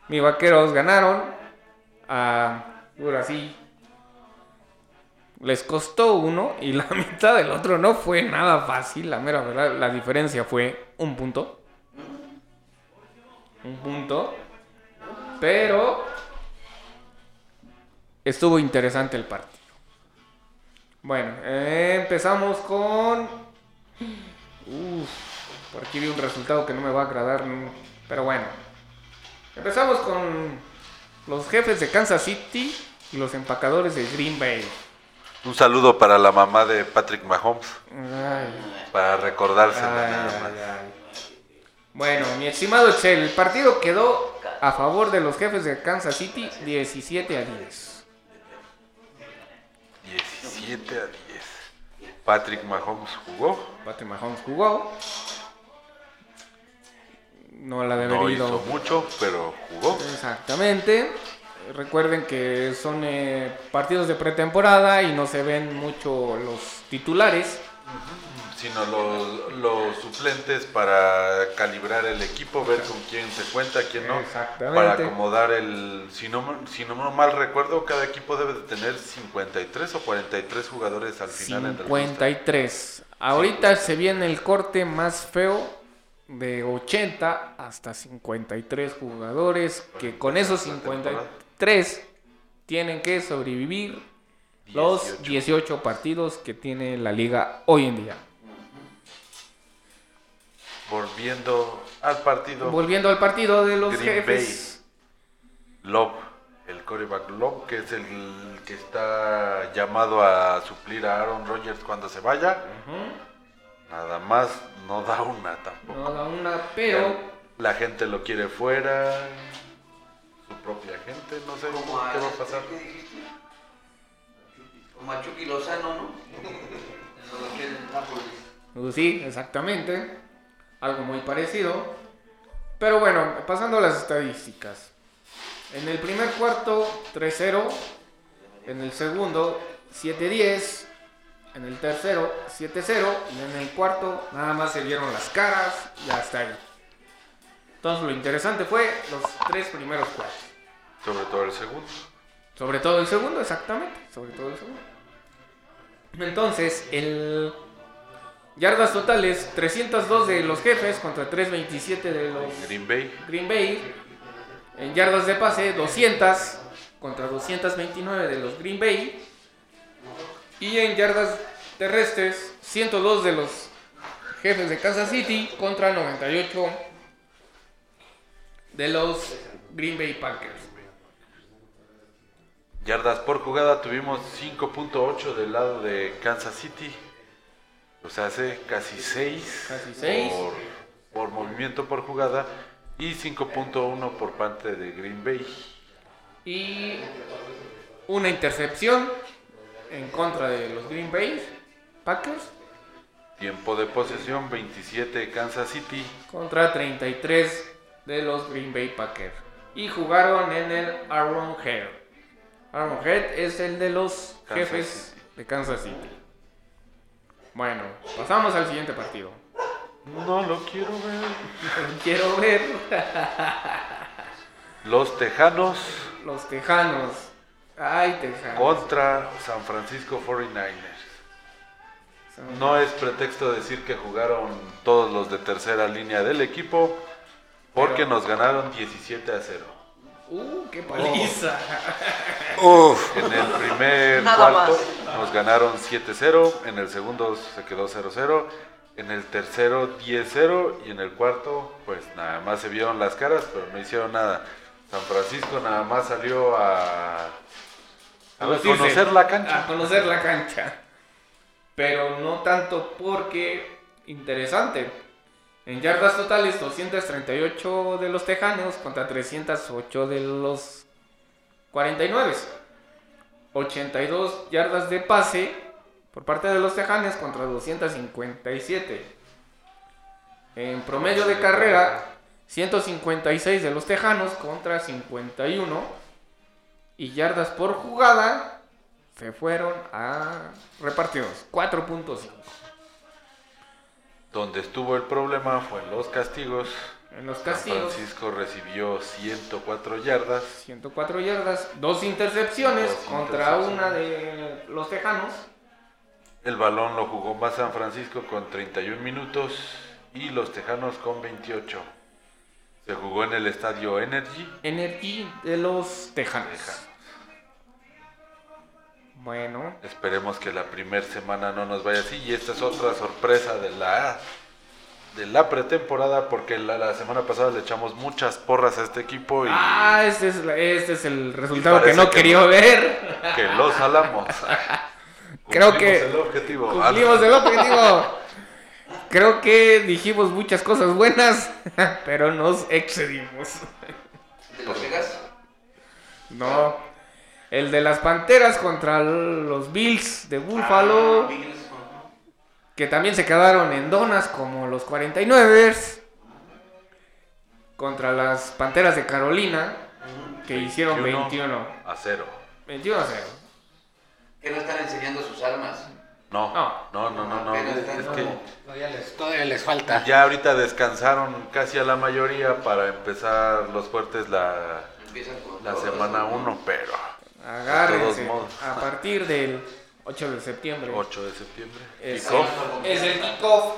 Mis vaqueros ganaron. Ah, ahora sí. Les costó uno y la mitad del otro no fue nada fácil. La mera verdad, la diferencia fue un punto. Un punto. Pero estuvo interesante el partido. Bueno, eh, empezamos con... Uf, por aquí vi un resultado que no me va a agradar, pero bueno. Empezamos con los jefes de Kansas City y los empacadores de Green Bay. Un saludo para la mamá de Patrick Mahomes. Ay, Para ay. Bueno, mi estimado Excel, el partido quedó a favor de los jefes de Kansas City 17 a 10. 17 a 10. Patrick Mahomes jugó. Patrick Mahomes jugó. No la debe No hizo mucho, pero jugó. Exactamente. Recuerden que son eh, partidos de pretemporada y no se ven mucho los titulares. Sino los, los suplentes para calibrar el equipo, ver con quién se cuenta, quién no. Para acomodar el. Si no, si no mal recuerdo, cada equipo debe de tener 53 o 43 jugadores al final en el. 53. Ahorita se viene el corte más feo de 80 hasta 53 jugadores que con esos 53 tienen que sobrevivir los 18. 18 partidos que tiene la liga hoy en día. Volviendo al partido, Volviendo al partido de los Green jefes. Love, el coreback Love, que es el que está llamado a suplir a Aaron Rodgers cuando se vaya. Nada más no da una tampoco. No da una, pero La gente lo quiere fuera. Su propia gente, no sé Como a, qué va a pasar. ¿Qué dijiste? Como a Chucky Lozano, ¿no? Eso lo quieren en Nápoles. Pues sí, exactamente. Algo muy parecido. Pero bueno, pasando a las estadísticas. En el primer cuarto, 3-0. En el segundo, 7-10. En el tercero, 7-0. Y en el cuarto, nada más se vieron las caras y hasta ahí. Entonces, lo interesante fue los tres primeros cuartos. Sobre todo el segundo. Sobre todo el segundo, exactamente. Sobre todo el segundo. Entonces, el yardas totales, 302 de los jefes contra 327 de los Green Bay. Green Bay. En yardas de pase, 200 contra 229 de los Green Bay. Y en yardas terrestres, 102 de los jefes de Kansas City contra 98 de los Green Bay Packers. Yardas por jugada tuvimos 5.8 del lado de Kansas City. Sea, hace casi 6. Casi seis. Por, por movimiento por jugada y 5.1 por parte de Green Bay. Y una intercepción en contra de los Green Bay Packers Tiempo de posesión 27 Kansas City. contra 33 de los Green Bay Packers. Y jugaron en el Arrowhead. Arrowhead es el de los Kansas jefes City. de Kansas City. Bueno, pasamos al siguiente partido. No lo quiero ver. Quiero ver Los Tejanos los Tejanos. Ay, Tejanos. contra San Francisco 49ers. No es pretexto decir que jugaron todos los de tercera línea del equipo porque Pero- nos ganaron 17 a 0. Uh, qué paliza. Uf. En el primer Nada cuarto nos ganaron 7-0, en el segundo se quedó 0-0, en el tercero 10-0 y en el cuarto pues nada más se vieron las caras pero no hicieron nada. San Francisco nada más salió a, conocer la cancha. A conocer la cancha. Pero no tanto porque, interesante, en yardas totales 238 de los Tejanos contra 308 de los 49. 82 yardas de pase por parte de los Tejanos contra 257. En promedio de carrera, 156 de los Tejanos contra 51. Y yardas por jugada se fueron a repartidos. 4.5. Donde estuvo el problema fue en los castigos. En los San castigos, Francisco recibió 104 yardas. 104 yardas, dos intercepciones Dos contra intercepciones. una de los Tejanos. El balón lo jugó más San Francisco con 31 minutos y los Tejanos con 28. Se jugó en el estadio Energy. Energy de los Tejanos. Tejanos. Bueno, Esperemos que la primera semana no nos vaya así. Y esta es otra sorpresa de la, de la pretemporada porque la, la semana pasada le echamos muchas porras a este equipo y ah, este es, la- este es el resultado que no que quería ver. que los salamos. Creo que el objetivo. Cumplimos el objetivo. Creo que dijimos muchas cosas buenas, pero nos excedimos. ¿De Las Vegas? No. El de las Panteras contra los Bills de Buffalo, Ah, que también se quedaron en donas como los 49ers. Contra las Panteras de Carolina, que hicieron 21. a 0. 21 a 0. Que no están enseñando sus armas. No, No. no, no, no, no. Apenas están Es que Todavía les, todavía les falta. ya ahorita descansaron casi a la mayoría para empezar los fuertes la, la semana ¿no? 1, pero Agárrense. De todos modos. A partir del 8 de septiembre. 8 de septiembre. Es, Kickoff es el kickoff.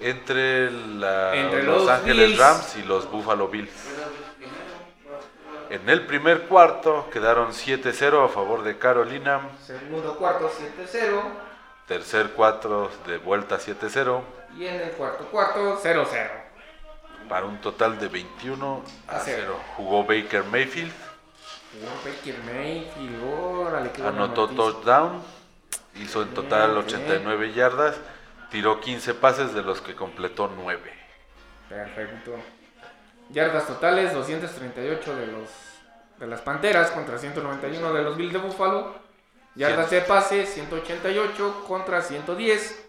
entre, la- Entre los, los Ángeles Bills. Rams y los Buffalo Bills. En el primer cuarto quedaron 7-0 a favor de Carolina. Segundo cuarto 7-0. Tercer cuarto de vuelta 7-0 Y en el cuarto cuarto 0-0. para un total de 21 a A cero. 0. Jugó Baker Mayfield, anotó touchdown, hizo en total Bien, 89 yardas, tiró 15 pases de los que completó 9. Perfecto. Yardas totales 238 de los de las Panteras contra 191 de los Bills de Buffalo. Yardas de pase 188 contra 110.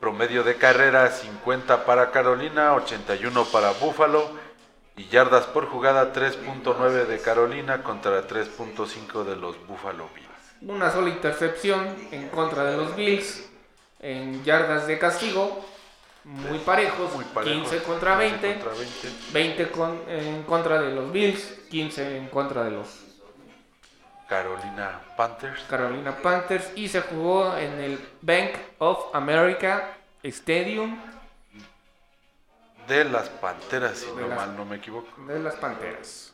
Promedio de carrera 50 para Carolina, 81 para Buffalo y yardas por jugada 3.9 de Carolina contra 3.5 de los Buffalo Bills. Una sola intercepción en contra de los Bills en yardas de castigo. Muy parejos, Muy parejo. 15 contra 15 20. contra 20. 20 con- en contra de los Bills, 15 en contra de los Carolina Panthers. Carolina Panthers y se jugó en el Bank of America Stadium De las Panteras, si no mal no me equivoco. de las Panteras.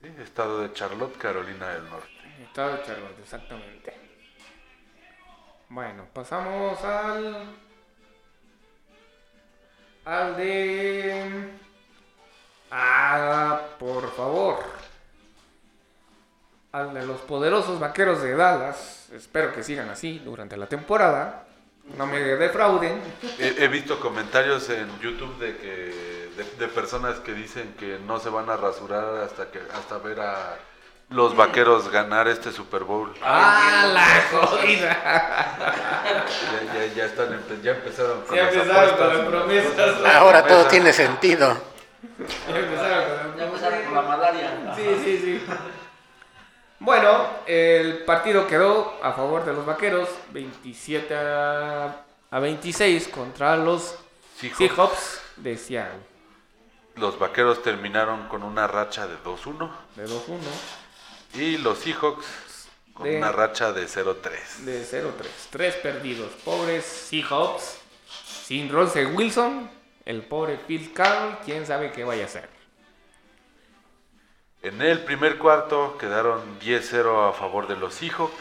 Sí, estado de Charlotte, Carolina del Norte. Estado de Charlotte, exactamente. Bueno, pasamos al. Al de. Ah, por favor. Al de los poderosos vaqueros de Dallas. Espero que sigan así durante la temporada. No me defrauden. He, he visto comentarios en YouTube de que de, de personas que dicen que no se van a rasurar hasta que hasta ver a los vaqueros ganar este Super Bowl. ¡Ah, la jodida! Ya, ya, ya están ya empezaron con Ya las empezaron con las promesas. Ahora todo tiene sentido. Ya empezaron con la malaria. Sí, sí, sí. Bueno, el partido quedó a favor de los vaqueros, 27 a, a 26 contra los Seahawks. De Seattle, Los vaqueros terminaron con una racha de 2-1 de 2-1, y los Seahawks con De- una racha de 0-3. de 0-3. Tres perdidos. Pobres Seahawks, sin Russell Wilson, el pobre Phil Carroll, quién sabe qué vaya a hacer. En el primer cuarto quedaron 10-0 a favor de los Seahawks.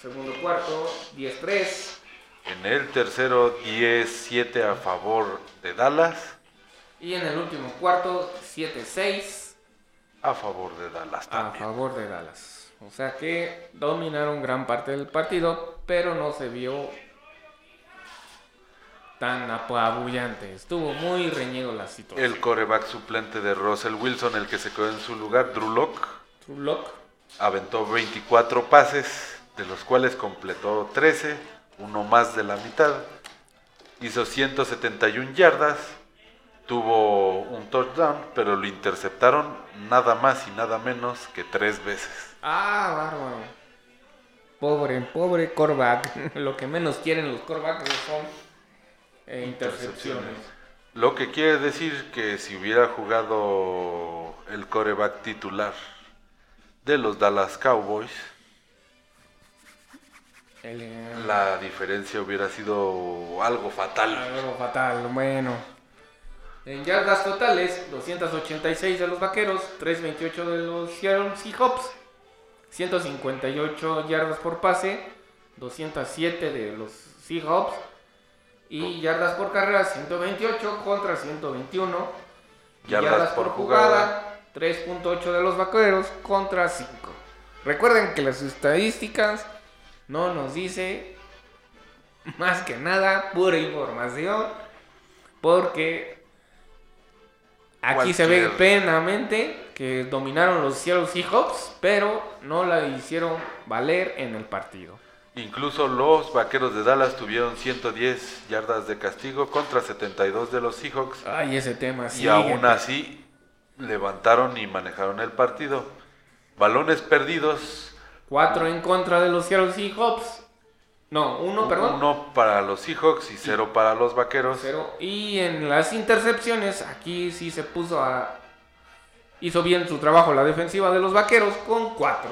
Segundo cuarto, 10-3. En el tercero 10-7 a favor de Dallas. Y en el último cuarto, 7-6 A favor de Dallas a favor de Dallas. O sea que dominaron gran parte del partido, pero no se vio tan apabullante. Estuvo muy reñido la situación. El coreback suplente de Russell Wilson, el que se quedó en su lugar, Drew Lock, True Lock. aventó 24 pases, de los cuales completó 13, uno más de la mitad. Hizo 171 yardas, tuvo un touchdown, pero lo interceptaron nada más y nada menos que tres veces. Ah, bárbaro. Pobre, pobre coreback. Lo que menos quieren los corebacks son eh, intercepciones. Lo que quiere decir que si hubiera jugado el coreback titular de los Dallas Cowboys, El, eh, la diferencia hubiera sido algo fatal. Algo fatal, bueno. En yardas totales, 286 de los vaqueros, 328 de los Seattle Seahawks, 158 yardas por pase, 207 de los Seahawks y yardas por carrera 128 contra 121. Y Yardas por jugada. 3.8 de los vaqueros contra 5. Recuerden que las estadísticas no nos dice más que nada pura información porque aquí se ve plenamente que dominaron los Seattle Seahawks, pero no la hicieron valer en el partido. Incluso los vaqueros de Dallas tuvieron 110 yardas de castigo contra 72 de los Seahawks. Ay, ese tema Y sigue. aún así levantaron y manejaron el partido. Balones perdidos. 4 en contra de los Seattle Seahawks. No, uno, perdón. Uno para los Seahawks y cero para los vaqueros. Cero. Y en las intercepciones, aquí sí se puso a. Hizo bien su trabajo la defensiva de los vaqueros con 4.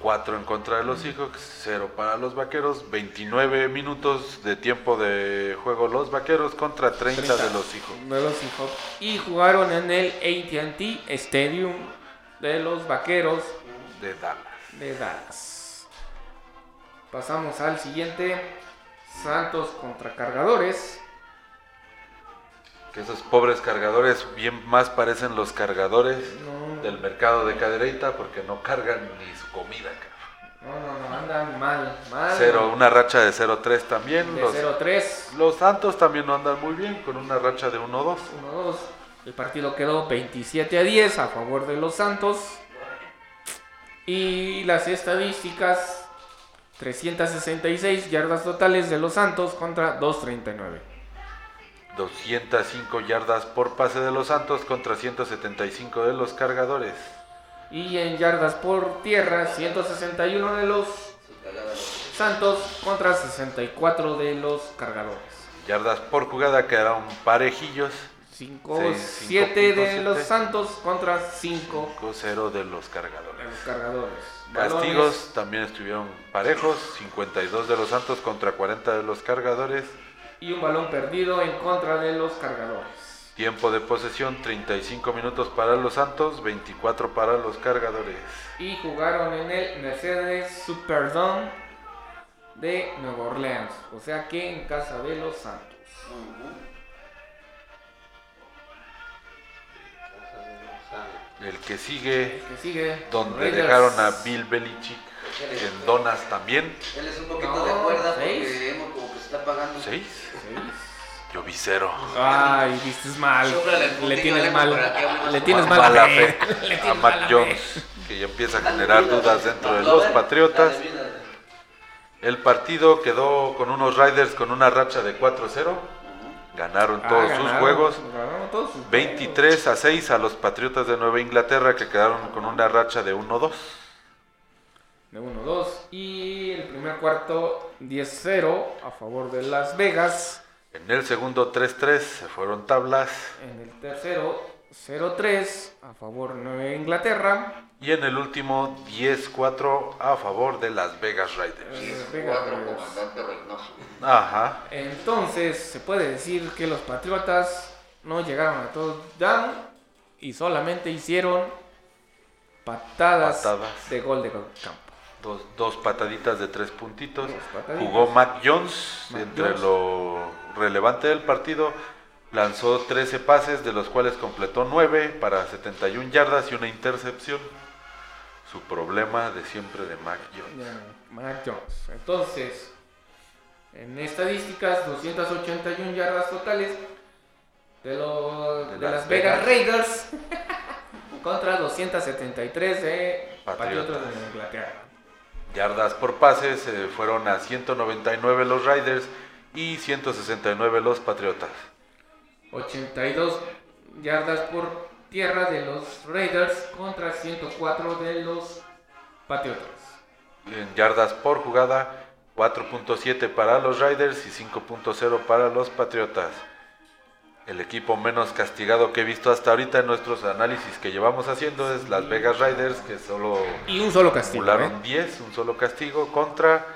4 en contra de los Seahawks, 0 para los vaqueros. 29 minutos de tiempo de juego los vaqueros contra 30, 30. de los Seahawks. De los Seahawks. Y jugaron en el ATT Stadium de los vaqueros De Dallas. de Dallas. Pasamos al siguiente: Santos contra Cargadores. Que esos pobres cargadores bien más parecen los cargadores No. Del mercado de Cadereyta porque no cargan ni su comida. cabrón. No, no, no, andan mal, mal. Cero, una racha de 0-3 también. De Los, 0-3. los Santos también no andan muy bien con una racha de 1-2. 1-2. El partido quedó 27 a 10 a favor de los Santos. Y las estadísticas: 366 yardas totales de los Santos contra 239. 205 yardas por pase de los Santos contra 175 de los cargadores. Y en yardas por tierra, 161 de los Santos contra 64 de los cargadores. Yardas por jugada quedaron parejillos. 5, Seis, 7 de 5.7. los Santos contra 5 5-0 de los de cargadores. los cargadores. Castigos Balones, también estuvieron parejos. 52 de los Santos contra 40 de los cargadores. Y un balón perdido en contra de los cargadores. Tiempo de posesión 35 minutos para los Santos, 24 para los cargadores. Y jugaron en el Mercedes Superdome de Nueva Orleans. O sea que en casa de los Santos. El que sigue, El que sigue. donde Raiders. dejaron a Bill Belichick en donas también. Él es un poquito No, de cuerda seis. porque hemos como que está pagando. ¿Seis? Yo vi cero. Ay, viste mal. Le tienes mal. Le tienes mala Mala fe. a Mac. Jones, que ya empieza a generar dudas dentro de los Patriotas. El partido quedó con unos Riders con una racha de 4-0. Ganaron Ah, todos sus ganaron, juegos. ganaron todos sus 23 a 6 a los Patriotas de Nueva Inglaterra que quedaron con una racha de 1-2. De 1-2. Y el primer cuarto, 10-0 a favor de Las Vegas. En el segundo 3-3 se fueron tablas. En el tercero, 0-3 a favor de Inglaterra. Y en el último 10-4 a favor de Las Vegas Las Raiders. comandante Reynoso. Ajá. Entonces, se puede decir que los Patriotas no llegaron a touchdown y solamente hicieron patadas, Patadas. de gol de campo. Dos, dos pataditas de tres puntitos. Jugó Mac Jones. Entre Jones. lo relevante del partido, lanzó 13 pases, de los cuales completó 9 para 71 yardas y una intercepción. Su problema de siempre de Mac Jones. Ya, Mac Jones. Entonces, en estadísticas, 281 yardas totales de, lo- De de Las Las Vegas, Vegas. Raiders contra 273 de Patriotas. Patriotas de Inglaterra. Yardas por pases eh, fueron a 199 los Riders y 169 los Patriotas. 82 yardas por tierra de los Raiders contra 104 de los Patriotas. En yardas por jugada, 4.7 para los Riders y 5.0 para los Patriotas. El equipo menos castigado que he visto hasta ahorita en nuestros análisis que llevamos haciendo es Las Vegas Riders, que solo Y un solo castigo. acumularon ¿eh? 10, un solo castigo, contra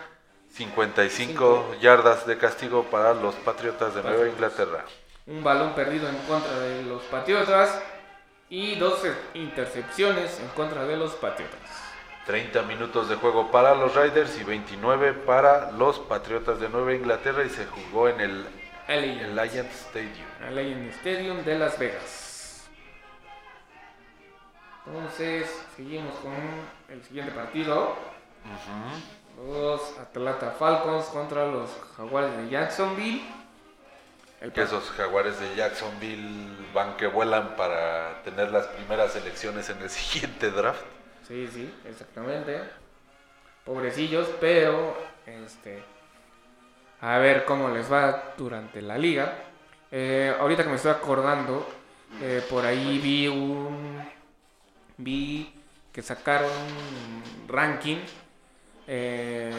55 yardas de castigo para los Patriotas de Nueva. Inglaterra. Un balón perdido en contra de los Patriotas y 12 intercepciones en contra de los Patriotas. 30 minutos de juego para los Riders y 29 para los Patriotas de Nueva Inglaterra y se jugó en el Allianz Alliance Stadium. Allianz Stadium de Las Vegas. Entonces, seguimos con el siguiente partido. Los Atlanta Falcons contra los Jaguares de Jacksonville. El Que esos jaguares de Jacksonville van que vuelan para tener las primeras elecciones en el siguiente draft. Sí, sí, exactamente. Pobrecillos, pero este a ver cómo les va durante la liga. Eh, ahorita que me estoy acordando, eh, por ahí vi un vi que sacaron un ranking eh,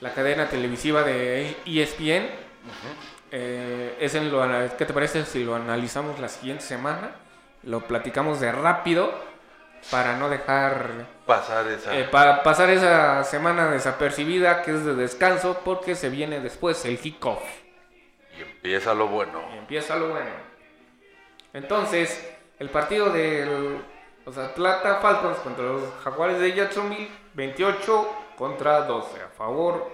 la cadena televisiva de ESPN. Es en lo, ¿Qué te parece si lo analizamos la siguiente semana? Lo platicamos de rápido para no dejar Pasar esa. eh, para pasar esa semana desapercibida que es de descanso porque se viene después el kickoff empieza lo bueno. empieza lo bueno. Entonces, el partido de los Atlanta Falcons contra los Jaguares de Jacksonville, 28 contra 12 a favor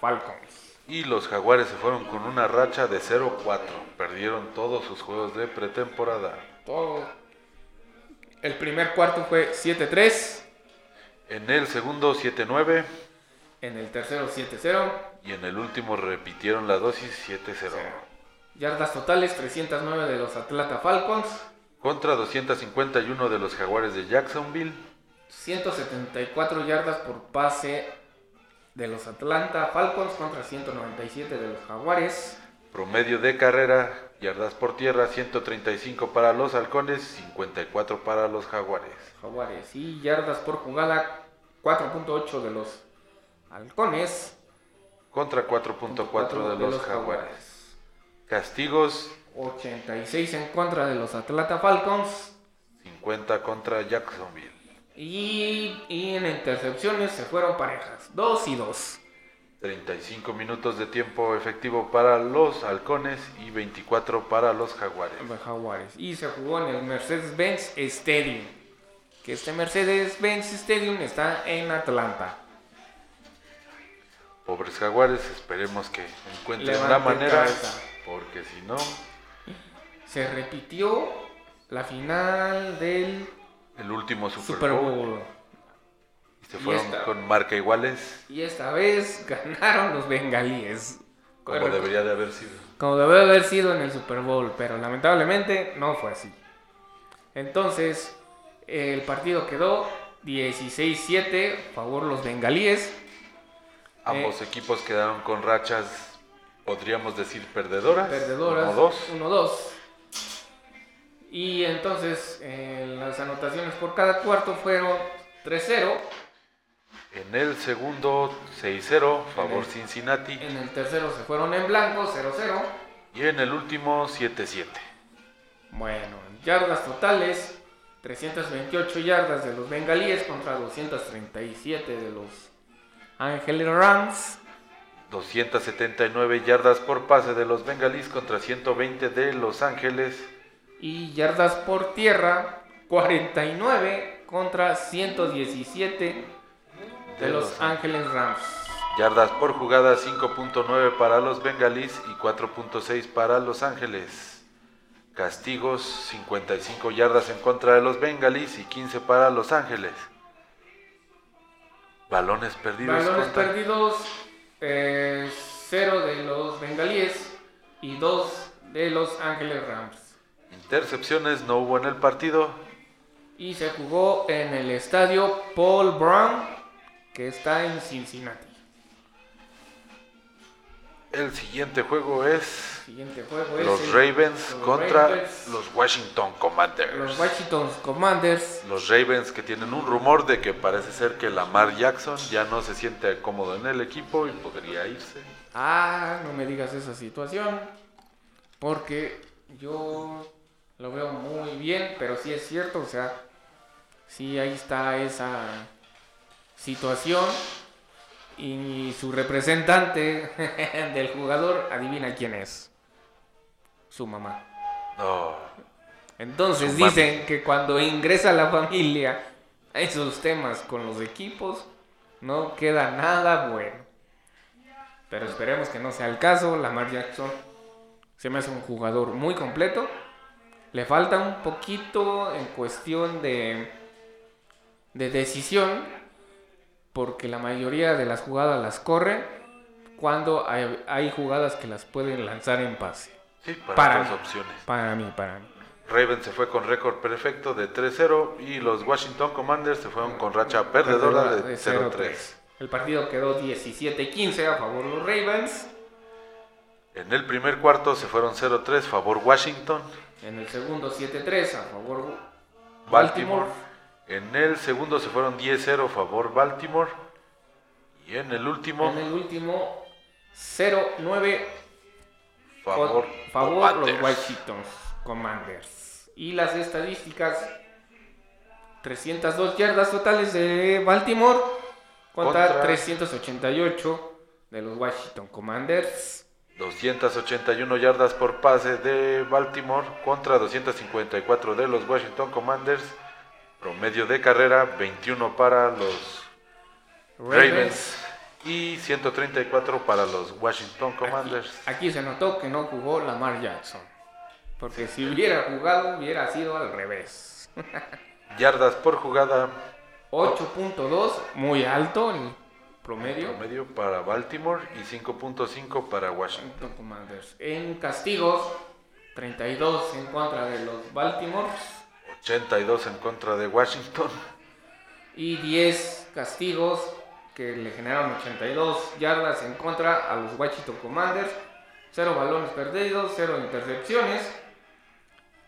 Falcons. Y los jaguares se fueron con una racha de 0-4. Perdieron todos sus juegos de pretemporada. Todo. El primer cuarto fue 7-3, En el segundo 7-9 en el tercero 7-0. y en el último repitieron la dosis 7-0. Yardas totales 309 de los Atlanta Falcons, Contra 251 de los jaguares de Jacksonville 174 yardas por pase de los Atlanta Falcons contra 197 de los Jaguares. Promedio de carrera, yardas por tierra, 135 para los halcones, 54 para los jaguares. Jaguares y yardas por jugada 4.8 de los Halcones Contra 4.4 de los jaguares. Castigos, 86 en contra de los Atlanta Falcons 50 contra Jacksonville. y, y en intercepciones se fueron parejas, 2 y 2. 35 minutos de tiempo efectivo para los halcones y 24 para los jaguares. Jaguares. Y se jugó en el Mercedes-Benz Stadium. Que este Mercedes-Benz Stadium está en Atlanta. Pobres jaguares, esperemos que encuentren una Levanten manera, cabeza. Porque si no, Se repitió la final del el último Super, Super Bowl, Bowl. y se Y fueron esta- con marca iguales. Y esta vez ganaron los bengalíes. Como Correcto. debería de haber sido. como debe haber sido en el Super Bowl, pero lamentablemente no fue así. Entonces, el partido quedó 16-7, favor los bengalíes. Ambos equipos quedaron con rachas, podríamos decir, perdedoras. Perdedoras. Uno, dos. 1-2. Y entonces, eh, las anotaciones por cada cuarto fueron 3-0. En el segundo, 6-0, favor En el- Cincinnati. En el tercero se fueron en blanco, 0-0. Y en el último, 7-7. Bueno, yardas totales, 328 yardas de los bengalíes contra 237 de los Ángeles Rams. 279 yardas por pase de los bengalíes contra 120 de Los Ángeles. Y yardas por tierra, 49 contra 117 de los Ángeles Rams. Yardas por jugada 5.9 para los bengalíes y 4.6 para Los Ángeles. Castigos 55 yardas en contra de los bengalíes y 15 para Los Ángeles. Balones perdidos. Balones contra- perdidos, 0 de los bengalíes y 2 de los Ángeles Rams. Intercepciones no hubo en el partido. Y se jugó en el estadio Paul Brown, que está en Cincinnati. El siguiente juego es Siguiente juego es los el- Ravens los contra Ravens, los Washington Commanders. los Washington Commanders. Los Ravens que tienen un rumor de que parece ser que Lamar Jackson ya no se siente cómodo en el equipo y podría irse. Ah, no me digas esa situación, porque yo lo veo muy bien, pero sí es cierto, o sea, sí ahí está esa situación y su representante del jugador, adivina quién es, su mamá. No, Entonces Su mami. dicen que cuando ingresa la familia a esos temas con los equipos, no queda nada bueno. Pero esperemos que no sea el caso. Lamar Jackson se me hace un jugador muy completo. Le falta un poquito en cuestión de, de decisión, porque la mayoría de las jugadas las corre cuando hay, hay jugadas que las pueden lanzar en pase. Sí, para, Para opciones. Para mí, para mí. Ravens se fue con récord perfecto de 3-0 y los Washington Commanders se fueron con racha perdedora de 0-3. El partido quedó 17-15 a favor de los Ravens. En el primer cuarto se fueron 0-3 favor Washington, En el segundo 7-3 a favor Baltimore. Baltimore. En el segundo se fueron 10-0 favor Baltimore. Y en el último, En el último 0-9 favor, favor los. Washington Commanders. Y las estadísticas 302 yardas totales de Baltimore contra, Contra- 388 de los Washington Commanders. 281 yardas por pase de Baltimore contra 254 de los Washington Commanders. Promedio de carrera 21 para los Ravens y 134 para los Washington Commanders. Aquí se notó que no jugó Lamar Jackson. Porque si hubiera jugado, hubiera sido al revés. Yardas por jugada 8.2, muy alto el promedio. promedio para Baltimore y 5.5 para Washington. Washington Commanders. En castigos, 32 en contra de los Baltimore 82 en contra de Washington. y 10 castigos que le generaron 82 yardas en contra a los Washington Commanders. 0 balones perdidos, 0 intercepciones.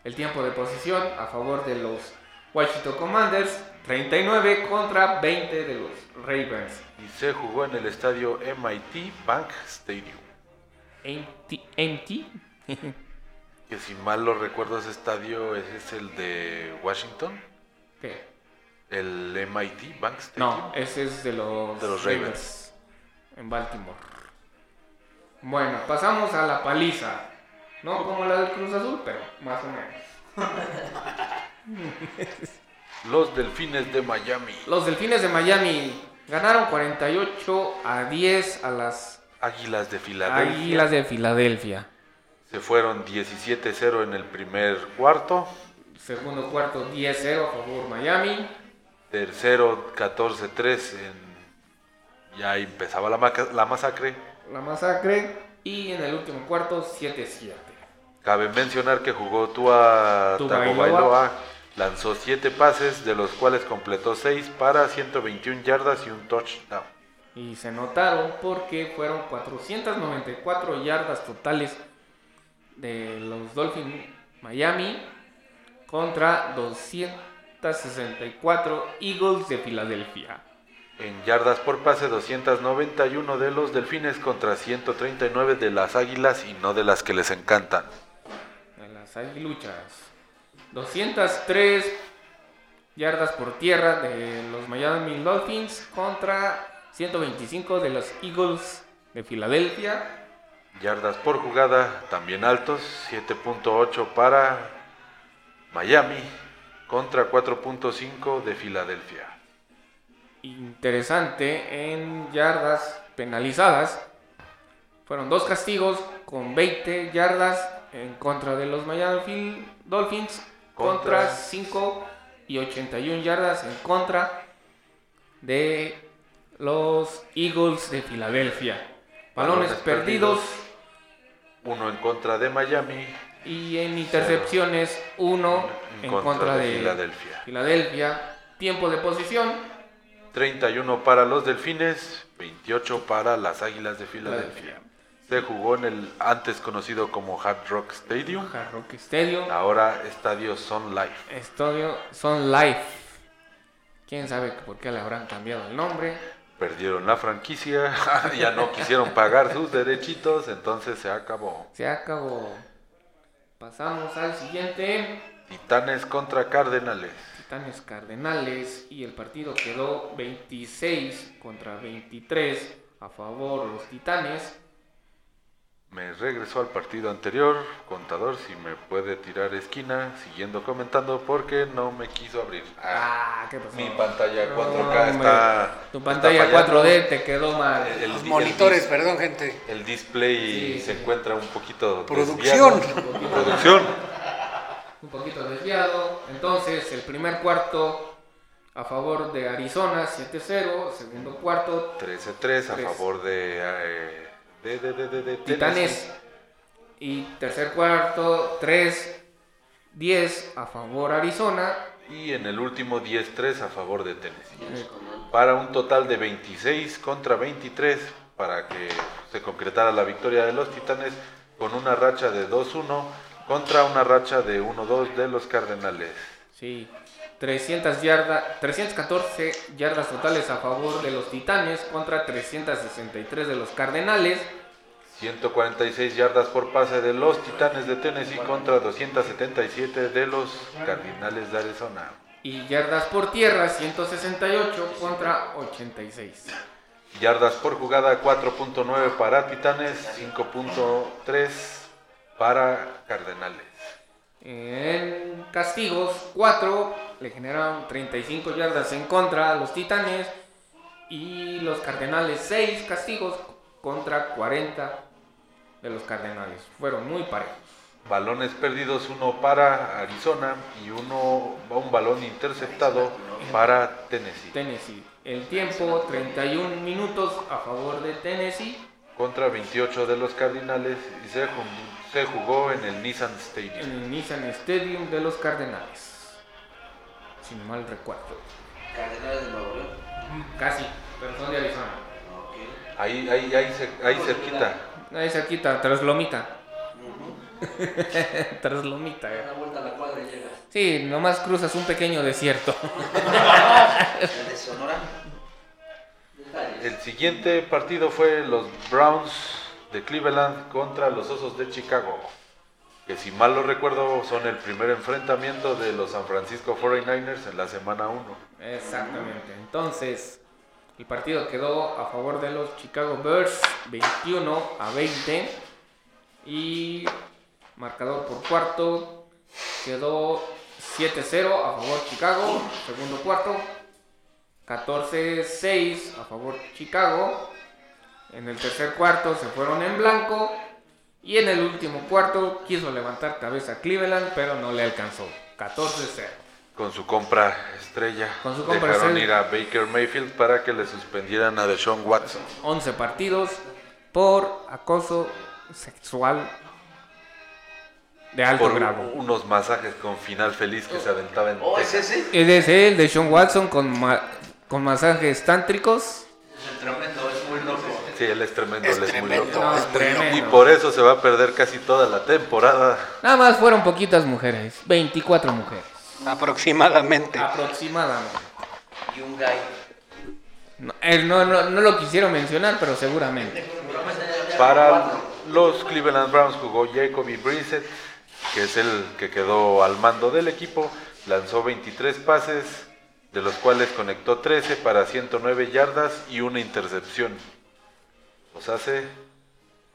El tiempo de posición a favor de los Washington Commanders, 39 contra 20 de los Ravens. Y se jugó en el estadio MIT Bank Stadium. Empty, empty. Que si mal lo recuerdo ese estadio ese es el de Washington. ¿Qué? El MIT Bank Stadium. No, ese es de los, De los Ravens. En Baltimore. Bueno, pasamos a la paliza. No como la del Cruz Azul, pero más o menos. Los Delfines de Miami. Los Delfines de Miami ganaron 48 a 10 a las Águilas de Filadelfia. Águilas de Filadelfia. Se fueron 17-0 en el primer cuarto. Segundo cuarto 10-0 a favor Miami. Tercero 14-3 en... Ya empezaba la, la masacre. La masacre. Y en el último cuarto, 7-7. Cabe mencionar que jugó Tua Tagovailoa, Bailoa. lanzó 7 pases, de los cuales completó 6 para 121 yardas y un touchdown. Y se notaron porque fueron 494 yardas totales de los Dolphins Miami contra 264 Eagles de Filadelfia. En yardas por pase, 291 de los Delfines contra 139 de las Águilas y no de las que les encantan. En las aguiluchas. 203 yardas por tierra de los Miami Dolphins contra 125 de los Eagles de Filadelfia. Yardas por jugada, también altos, 7.8 para Miami contra 4.5 de Filadelfia. Interesante en yardas penalizadas. Fueron dos castigos con 20 yardas en contra de los Miami Dolphins contra Contra. 5 y 81 yardas en contra de los Eagles de Filadelfia. Balones Balones perdidos Uno en contra de Miami, y en intercepciones uno en contra de Filadelfia. Filadelfia. Tiempo de posición 31 para los Delfines, 28 para las Águilas de Filadelfia. Se jugó en el antes conocido como Hard Rock Stadium, Hard Rock Stadium. ahora Estadio Sun Life. Estudio Son Life. Quién sabe por qué le habrán cambiado el nombre. Perdieron la franquicia, ya no quisieron pagar sus derechitos, entonces se acabó. Se acabó. Pasamos al siguiente. Titanes contra Cardenales. Titanes Cardenales. Y el partido quedó 26 contra 23 a favor los Titanes. Me regresó al partido anterior, contador, si me puede tirar esquina, siguiendo comentando porque no me quiso abrir. Ah, Ah, ¿qué pasó? mi pantalla No, 4K hombre. está. Tu está pantalla fallando. 4D te quedó mal. El- el- Los el monitores, dis- perdón, gente. El display Sí, se sí. encuentra un poquito Producción. desviado. Producción. un poquito desviado. Entonces, el primer cuarto a favor de Arizona, 7-0. Segundo cuarto, 13-3 a favor de, eh, de, de, de, de- Titanes. Y tercer cuarto, 3-10 a favor Arizona. Y en el último 10-3 a favor de Tennessee. Para un total de 26 contra 23 para que se concretara la victoria de los Titanes con una racha de 2-1 contra una racha de 1-2 de los Cardenales. Sí, 300 yardas, 314 yardas totales a favor de los Titanes contra 363 de los Cardenales. 146 yardas por pase de los Titanes de Tennessee contra 277 de los Cardinales de Arizona. Y yardas por tierra, 168 contra 86. Yardas por jugada 4.9 para Titanes, 5.3 para Cardenales. En castigos, 4 le generaron 35 yardas en contra a los Titanes. Y los Cardenales, 6 castigos contra 40 de los Cardenales. Fueron muy parejos. Balones perdidos, uno para Arizona y uno un balón interceptado para Tennessee. Tennessee. El tiempo, 31 minutos a favor de Tennessee. Contra 28 de los Cardinales y se, jun- se jugó en el Nissan En Stadium. el Nissan Stadium de los Cardenales. Si no mal recuerdo. Cardenales de Nuevo León. Casi, pero son de Arizona. Ok. Ahí, ahí, ahí, ahí cerquita. Ahí cerquita, tras Lomita. tras Lomita, eh. Una vuelta a la cuadra y llegas. Sí, nomás cruzas un pequeño desierto. El de Sonora. Detalles. El siguiente partido fue los Browns de Cleveland contra los Osos de Chicago. Que si mal lo recuerdo son el primer enfrentamiento de los San Francisco 49ers en la semana 1. Exactamente. Entonces, el partido quedó a favor de los Chicago Bears 21 a 20. Y marcador por cuarto quedó 7-0 a favor Chicago. Segundo cuarto 14-6 a favor Chicago. En el tercer cuarto se fueron en blanco. Y en el último cuarto quiso levantar cabeza Cleveland, pero no le alcanzó. 14-0. Con su compra estrella. Con su compra dejaron estrella. ir a Baker Mayfield para que le suspendieran a Deshaun Watson. 11 partidos por acoso sexual de alto Por grado. unos masajes con final feliz que se aventaba en ¿Oh, ese? Él es el de Sean Watson con, ma- con masajes tántricos. Es tremendo, es muy loco. Sí, él es tremendo, Es él es muy loco. No, es muy tremendo. Y por eso se va a perder casi toda la temporada. Nada más fueron poquitas mujeres, 24 mujeres. Aproximadamente. Aproximadamente. Y un guy. No, él no, no, no lo quisieron mencionar, pero seguramente. Para los Cleveland Browns jugó Jacoby Brissett, que es el que quedó al mando del equipo. Lanzó 23 pases, de los cuales conectó 13 para 109 yardas y una intercepción.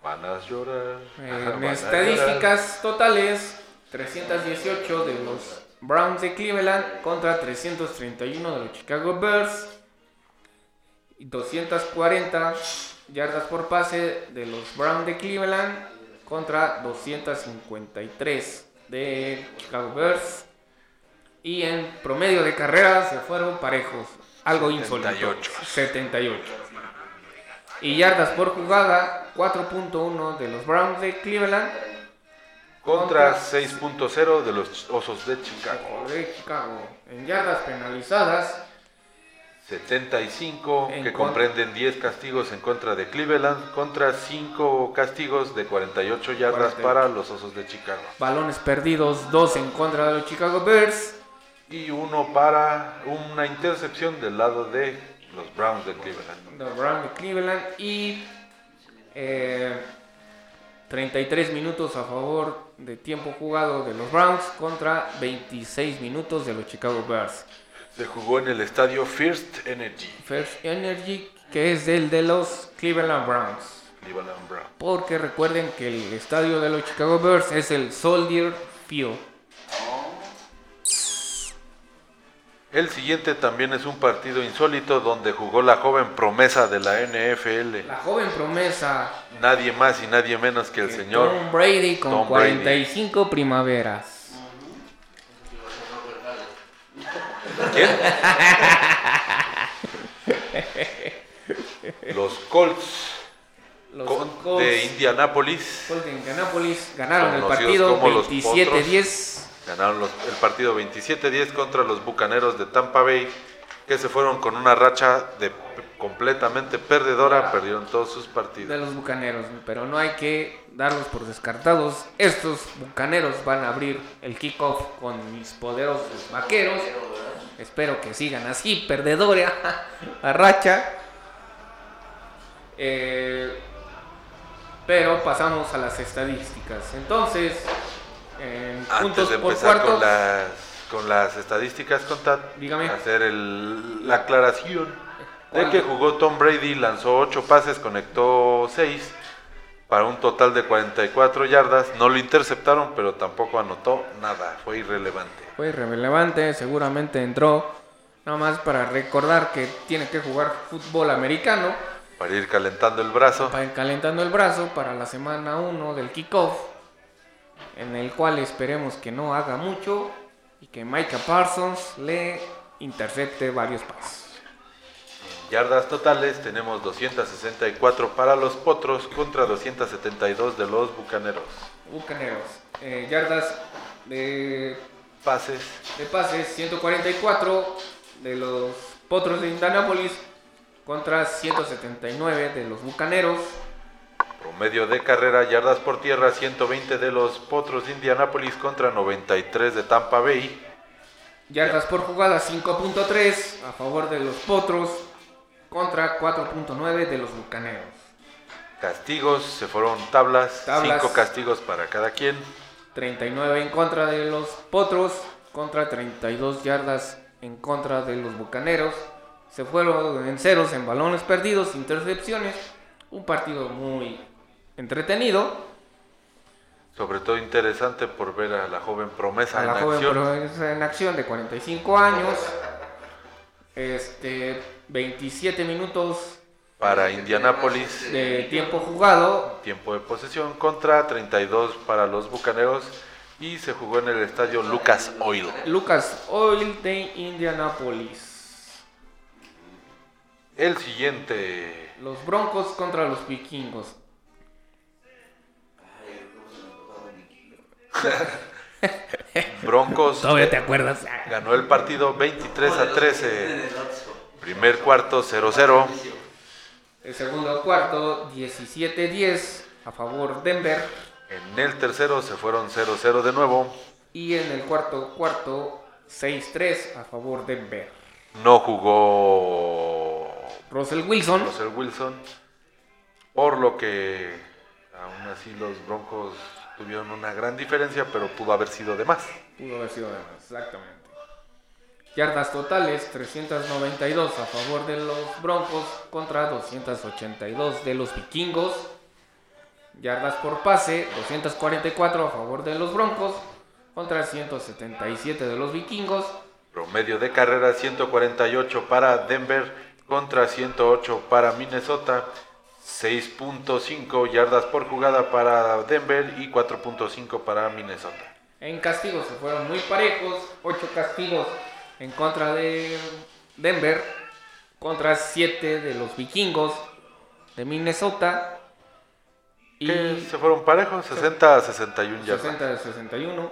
Van a llorar. En a estadísticas totales, 318 de los Browns de Cleveland contra 331 de los Chicago Bears. Y 240 yardas por pase de los Browns de Cleveland contra 253 de Chicago Bears. Y en promedio de carreras se fueron parejos. Algo insólito. 78. 78. Y yardas por jugada, 4.1 de los Browns de Cleveland Contra 6.0 de los Osos de Chicago. de Chicago. En yardas penalizadas, 75 En que comprenden 10 castigos en contra de Cleveland contra 5 castigos de 48 yardas 48. para los Osos de Chicago. balones perdidos, 2 en contra de los Chicago Bears. Y uno para una intercepción del lado de los Browns de Cleveland. de Browns de Cleveland. Y eh, 33 minutos a favor de tiempo jugado de los Browns contra 26 minutos de los Chicago Bears. Se jugó en el estadio First Energy. First Energy, que es el de los Cleveland Browns. Cleveland Browns. Porque recuerden que el estadio de los Chicago Bears es el Soldier Field. El siguiente también es un partido insólito donde jugó la joven promesa de la NFL. La joven promesa Nadie más y nadie menos que el señor Tom Brady con Tom Brady. 45 primaveras. ¿Quién? Los Colts Los Co- Colts, de Indianápolis Colts de Indianapolis ganaron el partido como los 27-10. Ganaron el partido 27-10 contra los Bucaneros de Tampa Bay, que se fueron con una racha de completamente perdedora, perdieron todos sus de partidos. los bucaneros, pero no hay que darlos por descartados. Estos bucaneros van a abrir el kickoff con mis poderosos vaqueros. Espero que sigan así, perdedora la racha. Eh, pero pasamos a las estadísticas. Entonces, en Antes puntos de por empezar cuarto, con las, con las estadísticas, Contat, Dígame. hacer el- la aclaración de que jugó Tom Brady, lanzó 8 pases, conectó 6 para un total de 44 yardas. No lo interceptaron, pero tampoco anotó nada, fue irrelevante. fue irrelevante, seguramente entró. Nada más para recordar que tiene que jugar fútbol americano. Para ir calentando el brazo. para ir calentando el brazo para la semana 1 del kickoff, en el cual esperemos que no haga mucho y que Micah Parsons le intercepte varios pases. Yardas totales tenemos 264 para los Potros contra 272 de los Bucaneros. Bucaneros, eh, yardas de, Pases de pases 144 de los Potros de Indianapolis contra 179 de los Bucaneros. Promedio de carrera, yardas por tierra, 120 de los Potros de Indianápolis contra 93 de Tampa Bay. Yardas por jugada 5.3 a favor de los Potros contra 4.9 de los Bucaneros. Castigos, se fueron tablas, Tablas. 5 castigos para cada quien. 39 en contra de los Potros contra 32 yardas en contra de los Bucaneros. Se fueron en ceros en balones perdidos, intercepciones. Un partido muy entretenido. Sobre todo interesante por ver a la joven promesa A en la joven acción. promesa en acción de 45 años. Este 27 minutos Para Indianápolis, de tiempo jugado. tiempo de posesión contra 32 para los Bucaneros. Y se jugó en el estadio Lucas Oil. Lucas Oil de Indianapolis. El siguiente Los Broncos contra los Vikingos. Broncos Todavía te acuerdas. ganó el partido 23 a 13. Primer cuarto 0-0. El segundo cuarto, 17-10 a favor Denver. En el tercero se fueron 0-0 de nuevo. Y en el cuarto cuarto, 6-3 a favor Denver. No jugó Russell Wilson. Russell Wilson. Por lo que aún así los Broncos tuvieron una gran diferencia, pero pudo haber sido de más. Pudo haber sido de más, exactamente. Yardas totales, 392 a favor de los Broncos contra 282 de los Vikingos. Yardas por pase, 244 a favor de los Broncos contra 177 de los Vikingos. Promedio de carrera 148 para Denver contra 108 para Minnesota. 6.5 yardas por jugada para Denver y 4.5 para Minnesota. En castigos se fueron muy parejos, 8 castigos en contra de Denver contra 7 de los Vikingos de Minnesota. Y Que se fueron parejos, 60 a 61 yardas. 60 de 61.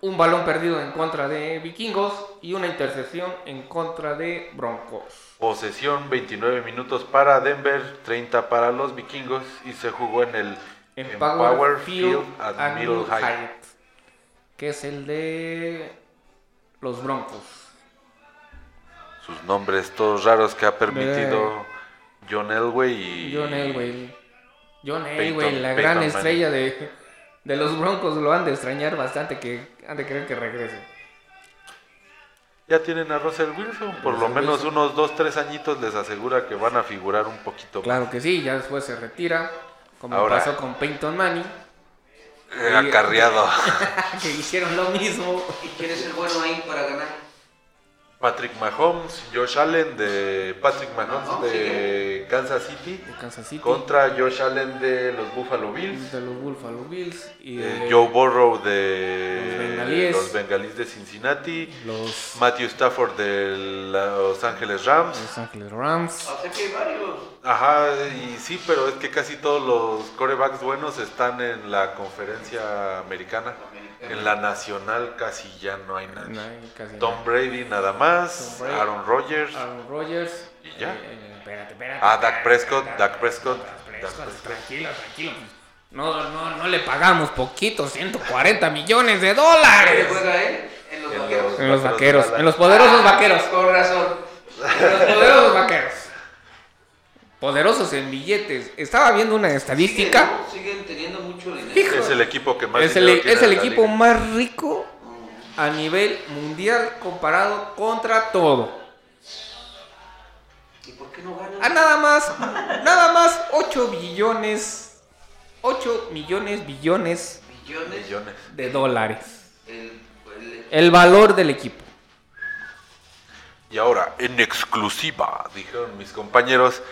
Un balón perdido en contra de Vikingos y una intercepción en contra de Broncos. Posesión 29 minutos para Denver, 30 para los vikingos y se jugó en el Empower Power Field Field at at Middle. Height, que es el de los Broncos. Sus nombres todos raros que ha permitido John Elway y John Elway. John Peyton- Elway, la Peyton gran Manning. estrella de, de los Broncos, lo han de extrañar bastante, que han de querer que regrese. Ya tienen a Russell Wilson, por lo menos Wilson. unos 2, 3 añitos les asegura que van a figurar un poquito más. Claro que sí, ya después se retira, como Ahora- pasó con Peyton Manning, Eh, acarreado. que hicieron lo mismo. ¿Y quién es el bueno ahí para ganar? Patrick Mahomes, Josh Allen de Patrick Mahomes de Kansas City De Kansas City, contra Josh Allen de los Buffalo Bills. de los Buffalo Bills y Eh, Joe Burrow de Los Bengalíes. de Cincinnati, los Matthew Stafford de Los Ángeles Rams. Los Rams. O sea que hay varios. Ajá, y sí, pero es que casi todos los corebacks buenos están en la conferencia americana. En la nacional casi ya no hay nadie. No hay casi Tom nada. Brady nada más, Brady. Aaron Rodgers. Aaron Rodgers. ¿Y ya? Eh, espérate, espérate. Ah, Dak Prescott, Dak Prescott, Prescott, Prescott. Tranquilo, tranquilo. pues. No, no, no le pagamos poquito, 140 millones de dólares. ¿Dónde juega él? En los En vaqueros. En los Vaqueros en los poderosos Ah, vaqueros. Con razón. En los poderosos vaqueros. Poderosos en billetes. Estaba viendo una estadística. Siguen, siguen teniendo mucho dinero. Hijo. Es el equipo que más Es el, tiene es el equipo liga. más rico a nivel mundial comparado contra todo. ¿Y por qué no ganan? A nada más, nada más 8 billones, 8 millones, billones Billones. Millones. de dólares. El, el- El valor del equipo. Y ahora, en exclusiva, dijeron mis compañeros,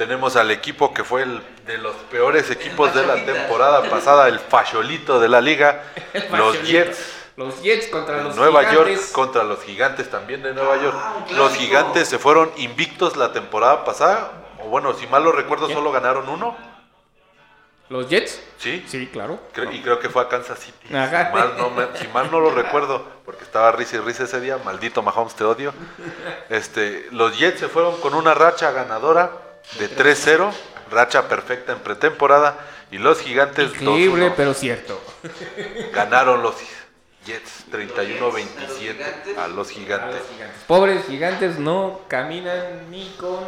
tenemos al equipo que fue el de los peores equipos de la temporada pasada, el facholito de la liga, los. Jets. Los Jets contra los Nueva gigantes. York contra los gigantes también de Nueva York. un Los gigantes se fueron invictos la temporada pasada. O bueno, si mal lo recuerdo, ¿Qué? solo ganaron uno. ¿Los Jets? Sí. Sí, claro. Y creo que fue a Kansas City. Si mal, no me- si mal no lo recuerdo, porque estaba risa y risa ese día, maldito Mahomes, te odio. Este, los Jets se fueron con una racha ganadora de 3-0, racha perfecta en pretemporada, y los gigantes Increíble, 2-1. pero cierto. ganaron los Jets 31-27 a los gigantes. Pobres gigantes no caminan ni con...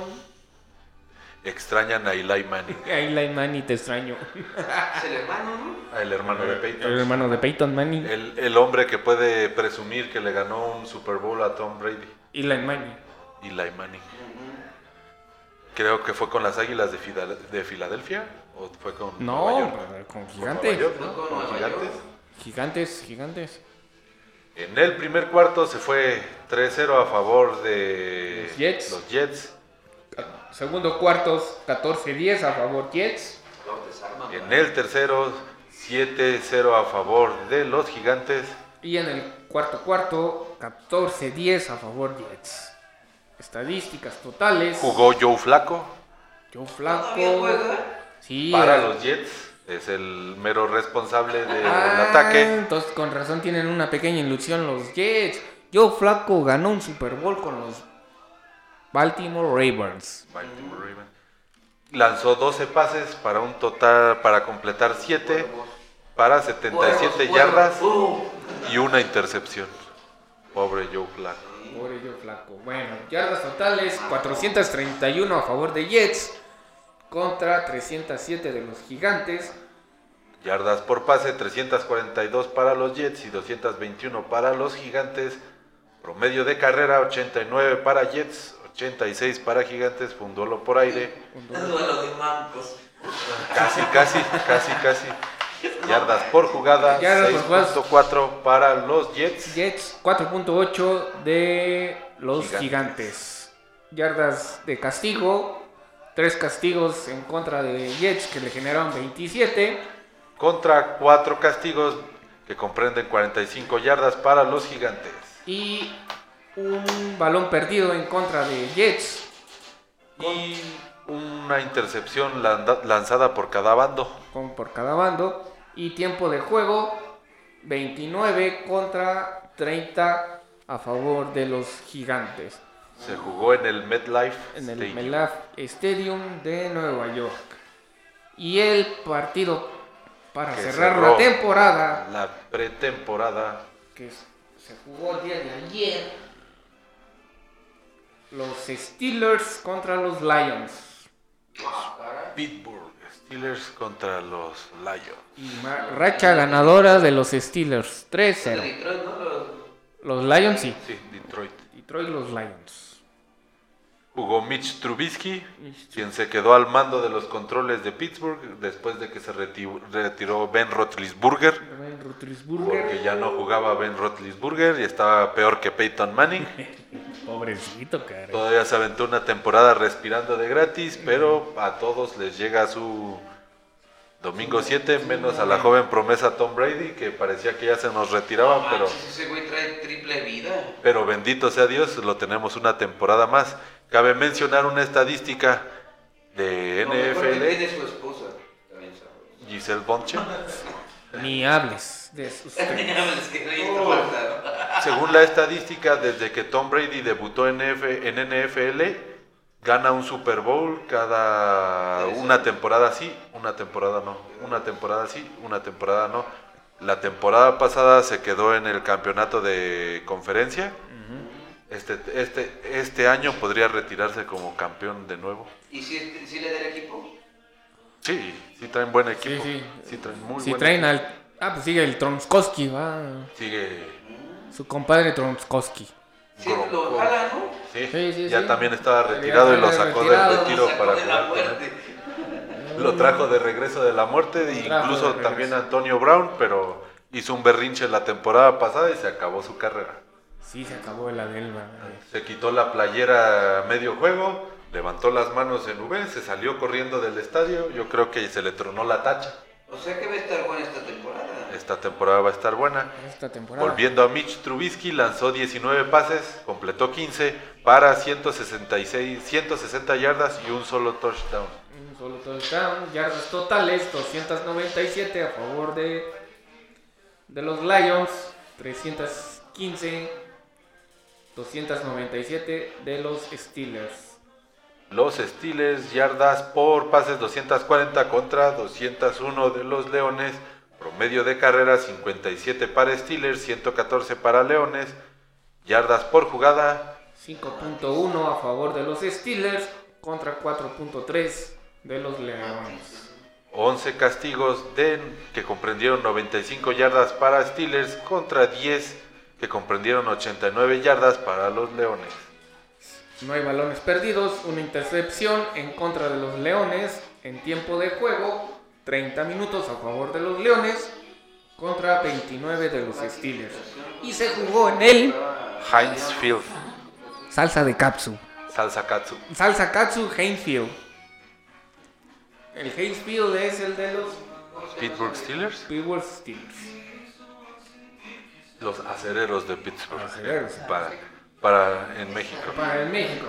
Extrañan a Eli Manning, Eli Manning, te extraño. es el hermano, ¿no? el hermano de El Peyton. hermano de Peyton Manning. El, el hombre que puede presumir que le ganó un Super Bowl a Tom Brady. Eli Manning. Eli Manning. Creo que fue con las Águilas de, Filadelfia o fue con No, Nueva York. con gigantes. York, ¿no? Fue con Con Nueva gigantes. Gigantes, gigantes. En el primer cuarto se fue 3-0 a favor de Los Jets. los Jets. Segundo cuartos, 14-10 a favor Jets. En el tercero 7-0 a favor de los gigantes. Y en el cuarto cuarto, 14-10 a favor Jets. Estadísticas totales. Jugó Joe Flaco Joe ¿Todavía Flaco. Sí, para eh, los Jets. es el mero responsable del Ah, ataque. Entonces, con razón tienen una pequeña ilusión los Jets. Joe Flacco ganó un Super Bowl con los Baltimore Ravens. Baltimore Ravens. Lanzó 12 pases para un total, para completar 7, para 77 Buenos, yardas y una intercepción. Pobre Joe Flacco. Pobre Joe Flacco. Bueno, yardas totales 431 a favor de Jets contra 307 de los Gigantes. Yardas por pase, 342 para los Jets y 221 para los Gigantes. Promedio de carrera, 89 para Jets, 86 para Gigantes. Fue un duelo por aire. duelo de mancos. Casi, casi, casi, casi. Yardas por jugada, Yardas por jugadas. 6.4 para los Jets. Jets 4.8 de los Gigantes. gigantes. Yardas de castigo. Tres castigos en contra de Jets que le generaron 27. Contra cuatro castigos que comprenden 45 yardas para los Gigantes. Y un balón perdido en contra de Jets. Y una intercepción lanzada por cada bando. con, por cada bando. Y tiempo de juego 29 contra 30 a favor de los gigantes. Se jugó en el MetLife En el Stadium. Stadium de Nueva York. Y el partido para Que cerrar la temporada La pretemporada. que se jugó el día de ayer. Los Steelers contra los Lions. Pittsburgh Steelers contra los Lions. Y racha ganadora de los Steelers. De 3-0. Detroit, ¿no? Los- Los Lions sí. Sí, Detroit. Detroit los Lions. Jugó Mitch Trubisky, quien se quedó al mando de los controles de Pittsburgh después de que se reti- retiró Ben Roethlisberger, Ben Roethlisberger. porque ya no jugaba Ben Roethlisberger y estaba peor que Peyton Manning. Pobrecito, cara. Todavía se aventó una temporada respirando de gratis, pero a todos les llega su domingo 7, menos a la joven promesa Tom Brady, que parecía que ya se nos retiraba, No pero... manches, ese güey trae triple vida. Pero bendito sea Dios, lo tenemos una temporada más. Cabe mencionar una estadística de tiene NFL, su esposa. También sabes. Giselle Bonche. Ni hables de sus temas. Es que no hay falta. Según la estadística, desde que Tom Brady debutó en, F- en NFL, gana un Super Bowl cada una temporada sí, una temporada no, una temporada sí, una temporada no. La temporada pasada se quedó en el campeonato de conferencia. Este, este, este año podría retirarse como campeón de nuevo. ¿Y si, si le da el equipo? Sí, sí traen buen equipo. sí. Sí, traen muy Si buen traen equipo. al. Ah, pues sigue el Tronskowski, va. Sigue. Su compadre Tronskowski. Sí, lo Gro- jala, ¿no? Sí, Sí, sí, ya sí. también estaba Ya retirado y lo sacó retirado, del retiro sacó para de la jugar con él. muerte. Lo trajo de regreso de la muerte, e incluso también Antonio Brown, pero hizo un berrinche la temporada pasada y se acabó su carrera. Sí, se acabó el Adelma. Se quitó la playera a medio juego, levantó las manos en V, se salió corriendo del estadio. Yo creo que se le tronó la tacha. O sea que va a estar buena esta temporada. Esta temporada va a estar buena. Esta temporada. Volviendo a Mitch Trubisky, lanzó 19 pases, completó 15 para 166, 160 yardas y un solo touchdown. Un solo touchdown. Yardas totales: 297 a favor de. De los Lions. 315. 297 de los Steelers. Los Steelers, yardas por pases 240 contra 201 de los Leones. Promedio de carrera 57 para Steelers, 114 para Leones. Yardas por jugada 5.1 a favor de los Steelers contra 4.3 de los Leones. 11 castigos de, que comprendieron 95 yardas para Steelers contra 10 que comprendieron 89 yardas para los Leones. No hay balones perdidos, una intercepción en contra de los Leones en tiempo de juego, 30 minutos a favor de los Leones contra 29 de los Steelers. Y se jugó en el Heinz Field, salsa de Katsu. salsa katsu. Salsa Katsu Heinfield. El Heinfield es el de los Pittsburgh Steelers, Pittsburgh Steelers. los acereros de Pittsburgh. Acereros. Para, para en México. Para el México.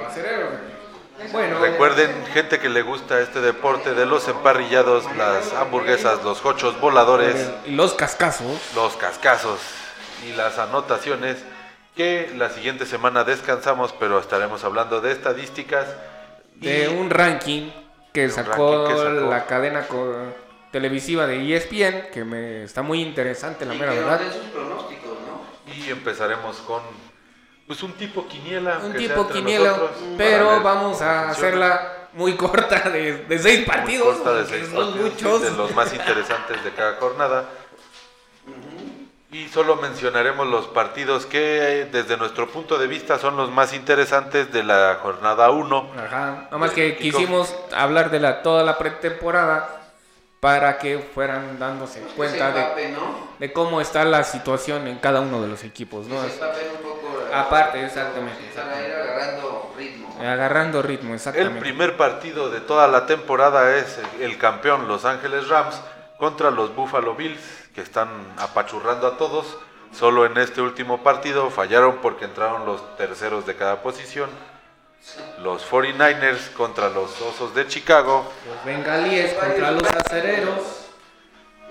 Bueno, Recuerden, gente que le gusta este deporte, de los emparrillados, las hamburguesas, los cochos voladores, y los cascazos. los cascazos y las anotaciones, que la siguiente semana descansamos, pero estaremos hablando de estadísticas. de un ranking que un sacó, ranking que sacó. la cadena televisiva de ESPN, que me está muy interesante, la Y mera verdad. den sus pronósticos, ¿no? Y empezaremos con pues un tipo quiniela. Un tipo quiniela, nosotros, pero vamos a hacerla muy corta, de, de seis Muy partidos, corta de porque seis son partidos, muchos. de los más interesantes de cada jornada. Y solo mencionaremos los partidos que desde nuestro punto de vista son los más interesantes de la jornada 1. Ajá, nada más que quisimos hablar de la toda la pretemporada para que fueran dándose cuenta de, empape, ¿no? de cómo está la situación en cada uno de los equipos, ¿no? Ese empape un poco... eh, Aparte, exactamente, Para ir agarrando ritmo. Agarrando ritmo, El primer partido de toda la temporada es el, el campeón Los Ángeles Rams contra los Buffalo Bills, que están apachurrando a todos. Solo en este último partido fallaron porque entraron los terceros de cada posición. Los 49ers contra los Osos de Chicago, Los bengalíes contra los acereros.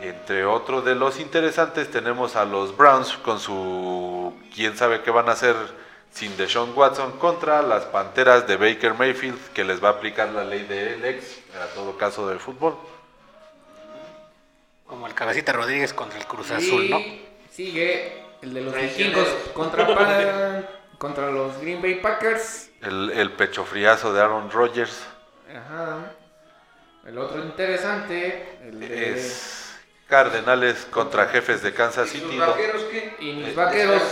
Entre otros de los interesantes tenemos a los Browns con su quién sabe qué van a hacer sin Deshaun Watson contra las Panteras de Baker Mayfield que les va a aplicar la ley de ex a todo caso del fútbol. Como el Cabecita Rodríguez contra el Cruz Azul, ¿no? Sigue el de los vikingos contra, Pa- contra los Green Bay Packers. El, el pecho friazo de Aaron Rodgers Ajá. El otro interesante, el de... es Cardenales contra Jefes de Kansas ¿Y sus City. vaqueros qué? Y mis ¿Des- vaqueros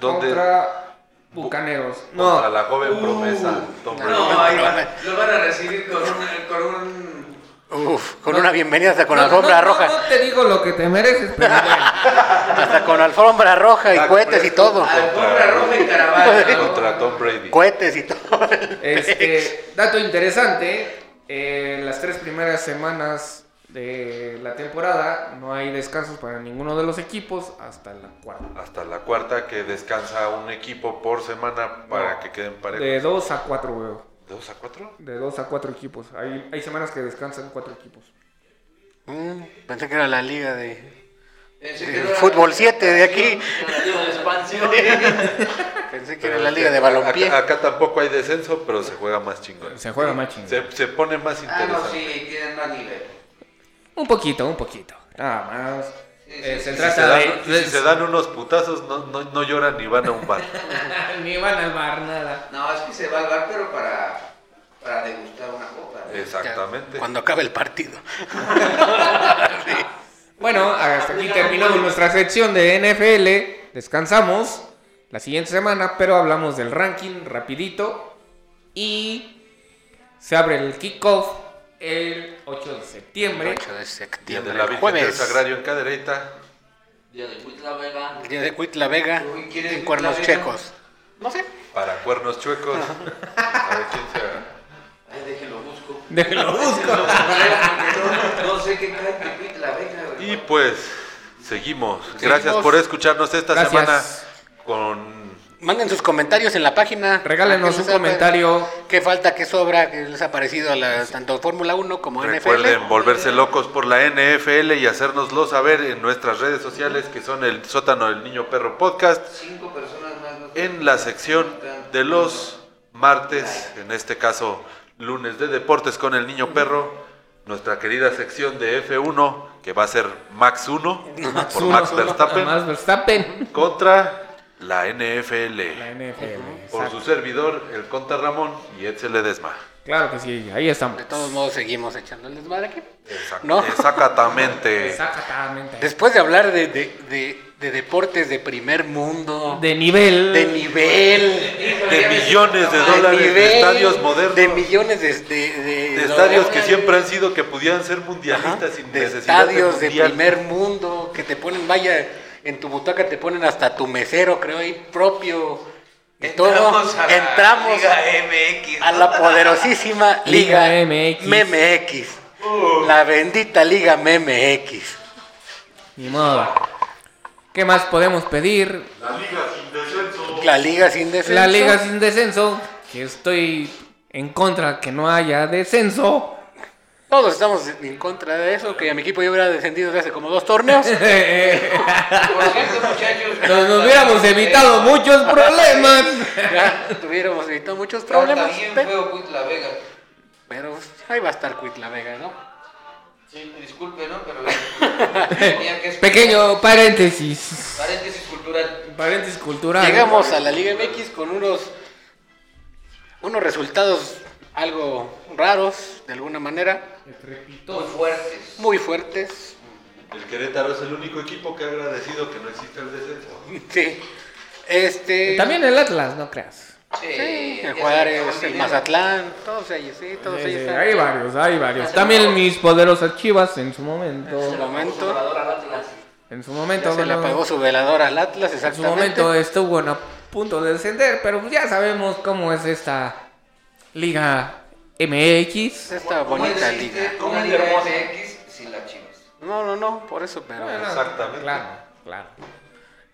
contra Bucaneros. Contra No, la joven promesa Tom Brady. No, ahí va. Lo van a recibir con un... Con un... Uf, con una bienvenida hasta con no, alfombra no, roja. No, te digo lo que te mereces, pero bueno. Hasta con alfombra roja y Dak cohetes y todo. Alfombra roja y caravana. Contra Tom Brady. Cohetes y todo. Este, dato interesante, eh, las tres primeras semanas de la temporada no hay descansos para ninguno de los equipos hasta la cuarta. Hasta la cuarta que descansa un equipo por semana para que queden parejos. De dos a cuatro, güey. ¿De dos a cuatro? De dos a cuatro equipos. Hay, hay semanas que descansan cuatro equipos. Mm, pensé que era la liga de, Pensé que de fútbol 7 de aquí. La liga de expansión. Pensé que era la liga de balompié. Acá, acá tampoco hay descenso, pero se juega más chingón. Se juega más chingón. Se, se pone más Ah, no, interesante. sí, tienen más nivel. Un poquito, un poquito. Nada más. Eh, sí, se Si se, dan, de... y si se dan unos putazos, no, no, no lloran ni van a un bar. Ni van al bar, nada. No, es que se va al bar, pero para, para degustar una copa. ¿no? Exactamente. Cuando acabe el partido. Bueno, hasta aquí terminamos nuestra sección de NFL. Descansamos la siguiente semana, pero hablamos del ranking rapidito. Y se abre el kickoff el 8 de septiembre. 8 de Día septiembre. de la el Virgen del jueves. Sagrario en Cadereyta. Día de Cuitla Vega. Día de Cuitla Vega Uy, ¿quién es en Cuitla Cuernos Vega? Checos. No sé. Para cuernos chuecos. A ver quién sea. Ay, déjenlo busco. Déjenlo busco. no, no sé qué cae Pepita la Vega. Y pues, seguimos. Gracias Seguimos. por escucharnos esta Gracias. semana con Manden sus comentarios en la página. Regálenos que un comentario. ¿Qué falta, qué sobra, qué les ha parecido a la, tanto Fórmula 1 como Recuerden NFL? volverse locos por la NFL y hacérnoslo saber en nuestras redes sociales que son el sótano del niño perro podcast Cinco personas más. ¿no? en la sección de los martes, en este caso lunes de deportes con el niño perro, nuestra querida sección de F1 que va a ser Max 1 por Max Verstappen Max Verstappen. contra la NFL La NFL. por exacto. su servidor el Conta Ramón y Edsel Ledesma. Claro que sí, ahí estamos. De todos modos, seguimos echando el desmadre aquí. Exact- ¿No? Exactamente. Exactamente. Después de hablar de, de- de- de deportes de primer mundo, De nivel. de nivel, De millones de dólares de nivel, estadios modernos. de millones de, de- de- de estadios que siempre han sido que pudieran ser mundialistas sin de necesidad estadios de mundial. primer mundo que te ponen, vaya, en tu butaca te ponen hasta tu mesero, creo, ahí propio. Y todo. Entramos a la Entramos Liga MX. a la poderosísima Liga Liga, MX. MX. La bendita Liga MX. Ni modo. ¿Qué más podemos pedir? La Liga sin descenso. La Liga sin descenso, que estoy en contra que no haya descenso. Todos estamos en contra de eso, que a mi equipo ya hubiera descendido desde hace como dos torneos. Por muchachos. Nos hubiéramos evitado muchos problemas. ya tuviéramos evitado muchos problemas. bien pe- feo Quit La Vega. Pero ahí va a estar Quit la Vega, ¿no? Sí, disculpe, ¿no? Pero tenía que. Pequeño paréntesis. Paréntesis cultural. Paréntesis cultural. Llegamos a la Liga MX con unos, unos resultados algo raros, de alguna manera, Muy fuertes. muy fuertes. El Querétaro es el único equipo que ha agradecido que no existe el descenso. Sí. Este. También el Atlas, no creas. Sí, Sí, el Juárez, el. Mazatlán, todos ellos, sí, todos Sí, ellos. sí, están- hay varios, hay varios. También mis poderosas chivas en su momento. En su momento. En su momento. Se le apagó su velador al Atlas, En su momento estuvo a punto de descender, pero ya sabemos cómo es esta Liga MX. Esta ¿Cómo bonita liga. Muy liga. MX sin las chivas. No, no, no, por eso, pero Exactamente. Claro, claro.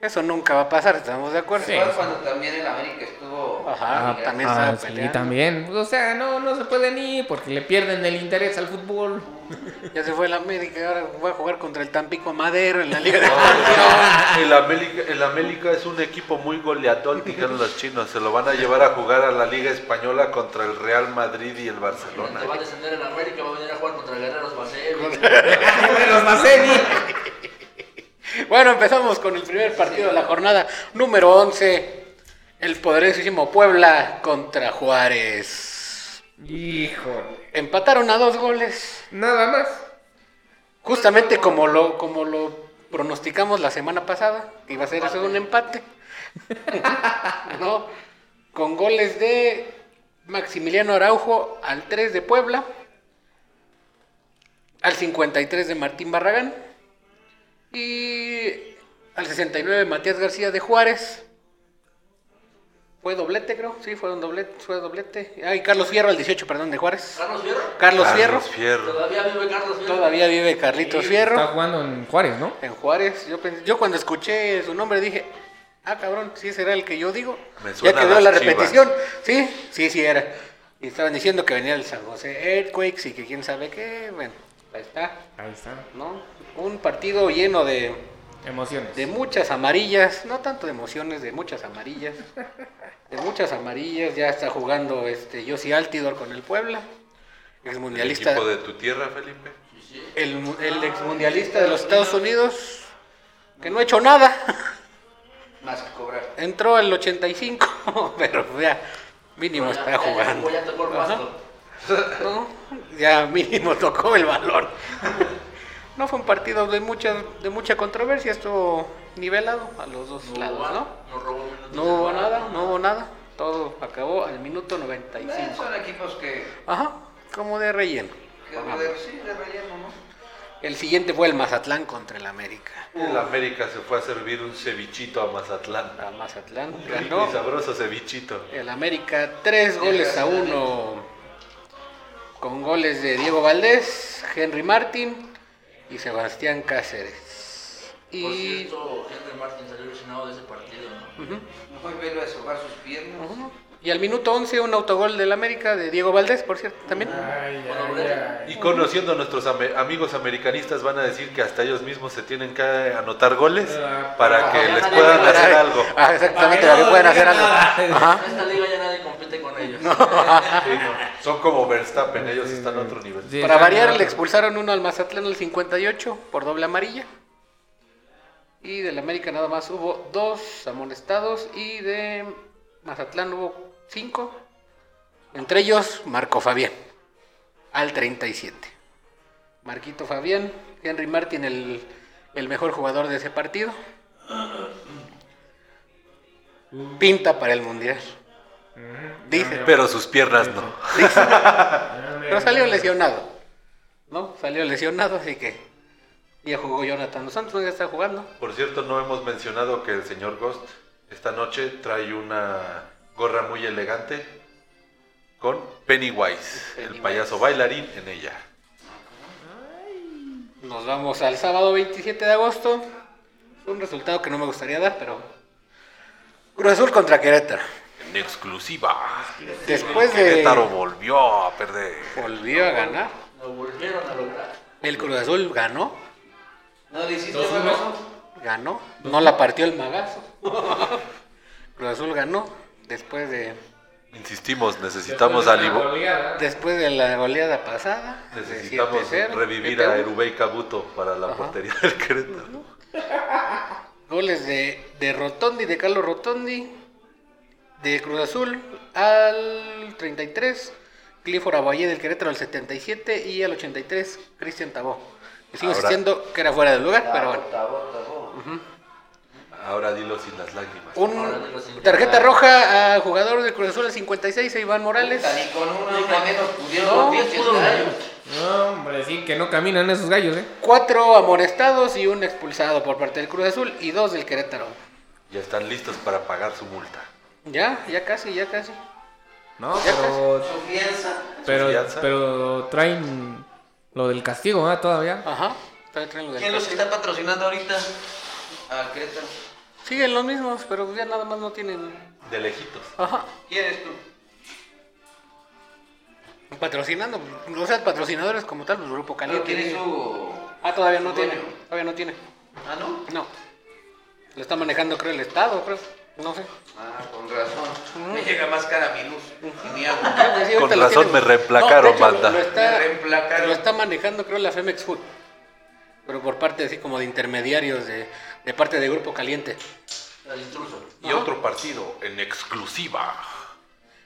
Eso nunca va a pasar, estamos de acuerdo. Sí. Igual cuando también el América estuvo. Ajá, también Ah, estaba sí, también. Pues, O sea, no, no se pueden ir porque le pierden el interés al fútbol. Ya se fue el América, ahora va a jugar contra el Tampico Madero en la Liga de No, el América, el América es un equipo muy goleador, dijeron los chinos. Se lo van a llevar a jugar a la Liga Española contra el Real Madrid y el Barcelona. Te va a descender en América, va a venir a jugar contra Guerreros Basevi. Los Maceni. Bueno, empezamos con el primer partido de la jornada, número 11. El poderosísimo Puebla contra Juárez. Híjole. Empataron a dos goles. Nada más. Justamente como lo, como lo pronosticamos la semana pasada, que iba a ser eso un empate. ¿No? Con goles de Maximiliano Araujo al 3 de Puebla, al 53 de Martín Barragán y al 69 Matías García de Juárez. Fue doblete, creo. Sí, fue un doblete. Fue doblete. Ah, y Carlos Fierro al 18, perdón, de Juárez. Carlos Fierro. Carlos Fierro. Carlos Fierro. Todavía vive Carlos Fierro. Todavía vive Carlitos Fierro. Está jugando en Juárez, ¿no? En Juárez, yo, pensé- yo cuando escuché su nombre dije, ah, cabrón, sí será el que yo digo. Me ya suena que a veo la Chivas. repetición, sí, sí, sí era. Y estaban diciendo que venía el San José Earthquakes y que quién sabe qué, bueno, ahí está, Ahí está. ¿no? Un partido lleno de, Emociones. de muchas amarillas, no tanto de emociones, de muchas amarillas. De muchas amarillas, ya está jugando este Yossi Altidor con el Puebla, ex El mundialista. equipo de tu tierra, Felipe. El, el ex mundialista de los Estados Unidos, que no ha hecho nada. Más que cobrar. Entró al 85, pero ya mínimo está jugando. Ya tocó el. Ya mínimo tocó el balón. No fue un partido de mucha, de mucha controversia, estuvo nivelado a los dos No lados, ¿no? no robó No de hubo nada. nada, no hubo nada. Todo acabó al minuto Eh, 95. son equipos que, Ajá, como de relleno. de, sí, de relleno, ¿no? El siguiente fue el Mazatlán contra el América. El América se fue a servir un cevichito a Mazatlán. A Mazatlán Rico ganó y sabroso cevichito. el América tres goles a uno con goles de Diego Valdés, Henry Martín y Sebastián Cáceres. Por Y cierto, Henry Martin salió lesionado de ese partido, ¿no? Ujú, Muy bello deshogar sus piernas. Y al minuto 11 un autogol del América de Diego Valdés, por cierto, también. Ay, Bueno, ay, Brett. ay. Y conociendo a nuestros amigos americanistas van a decir que hasta ellos mismos se tienen que anotar goles para que Ah, les puedan nadie hacer algo. Ah, exactamente, Para que puedan hacer algo. Ajá. En esta liga ya nadie compite con ellos. Sí, no, Son como Verstappen, ellos están a otro nivel. Sí, Para variar, le expulsaron uno al Mazatlán al 58 por doble amarilla. Y del América nada más hubo dos amonestados y de Mazatlán hubo cinco. Entre ellos, Marco Fabián, al 37. Marquito Fabián, Henry Martin, el, el mejor jugador de ese partido. Pinta para el Mundial. Dice. Pero sus piernas no. Pero salió lesionado. ¿No? Salió lesionado, así que ya jugó Jonathan Dos Santos, ¿no? ya está jugando. Por cierto, no hemos mencionado que el señor Ghost esta noche trae una gorra muy elegante con Pennywise, el Pennywise. payaso bailarín en ella. Nos vamos al sábado 27 de agosto. Un resultado que no me gustaría dar, pero. Cruz Azul contra Querétaro. En exclusiva. Después de. Querétaro volvió a perder. Volvió a ganar. Lo volvieron a lograr. El Cruz Azul ganó. ¿No le hiciste Dos, uno. magazo? Ganó. No la partió el magazo. Cruz Azul ganó. Después de. Insistimos, necesitamos a Libo- Goleada. Después de la goleada pasada. de Necesitamos 7-0, revivir a 7-1. Erubey Cabuto para la Ajá. portería del Querétaro. Goles de, de Rotondi, de Carlos Rotondi, de Cruz Azul al 33, Clifford Aguayé del Querétaro al 77 y al 83, Cristian Tabó. Sigo Ahora- insistiendo que era fuera del lugar, pero bueno. Tabó, tabó. Ahora dilo sin las lágrimas. Un sin tarjeta roja a jugador de Cruz Azul al 56, a Iván Morales. Ni con una una menos pudieron No, los pinches gallos. No, hombre, sí, que no caminan esos gallos, ¿eh? Cuatro amonestados y un expulsado por parte del Cruz Azul y dos del Querétaro. Ya están listos para pagar su multa. Ya, ya casi, ya casi. No, Ya pero, Su fianza. pero, fianza. pero traen lo del castigo, ¿ah? Todavía. Ajá. todavía traen lo del ¿Quién los está patrocinando ahorita? A Querétaro. Siguen los mismos, pero ya nada más no tienen. De lejitos. Ajá. ¿Quién eres tú? Patrocinando, o sea, patrocinadores como tal, pues Grupo ¿Pero Caliente. quién es su...? Ah, todavía no tiene, dueño? todavía no tiene. Ah, ¿no? No. Lo está manejando, creo, el Estado, creo. No sé. Ah, con razón. Me llega más cara mi luz. Agua. Sí, Con razón tiene. me reemplacaron, No, banda. Lo, lo está, Me reemplacaron. lo está manejando, creo, la Femex Food. Pero por parte así como de intermediarios de, de parte de Grupo Caliente. El intruso. Y otro partido en exclusiva.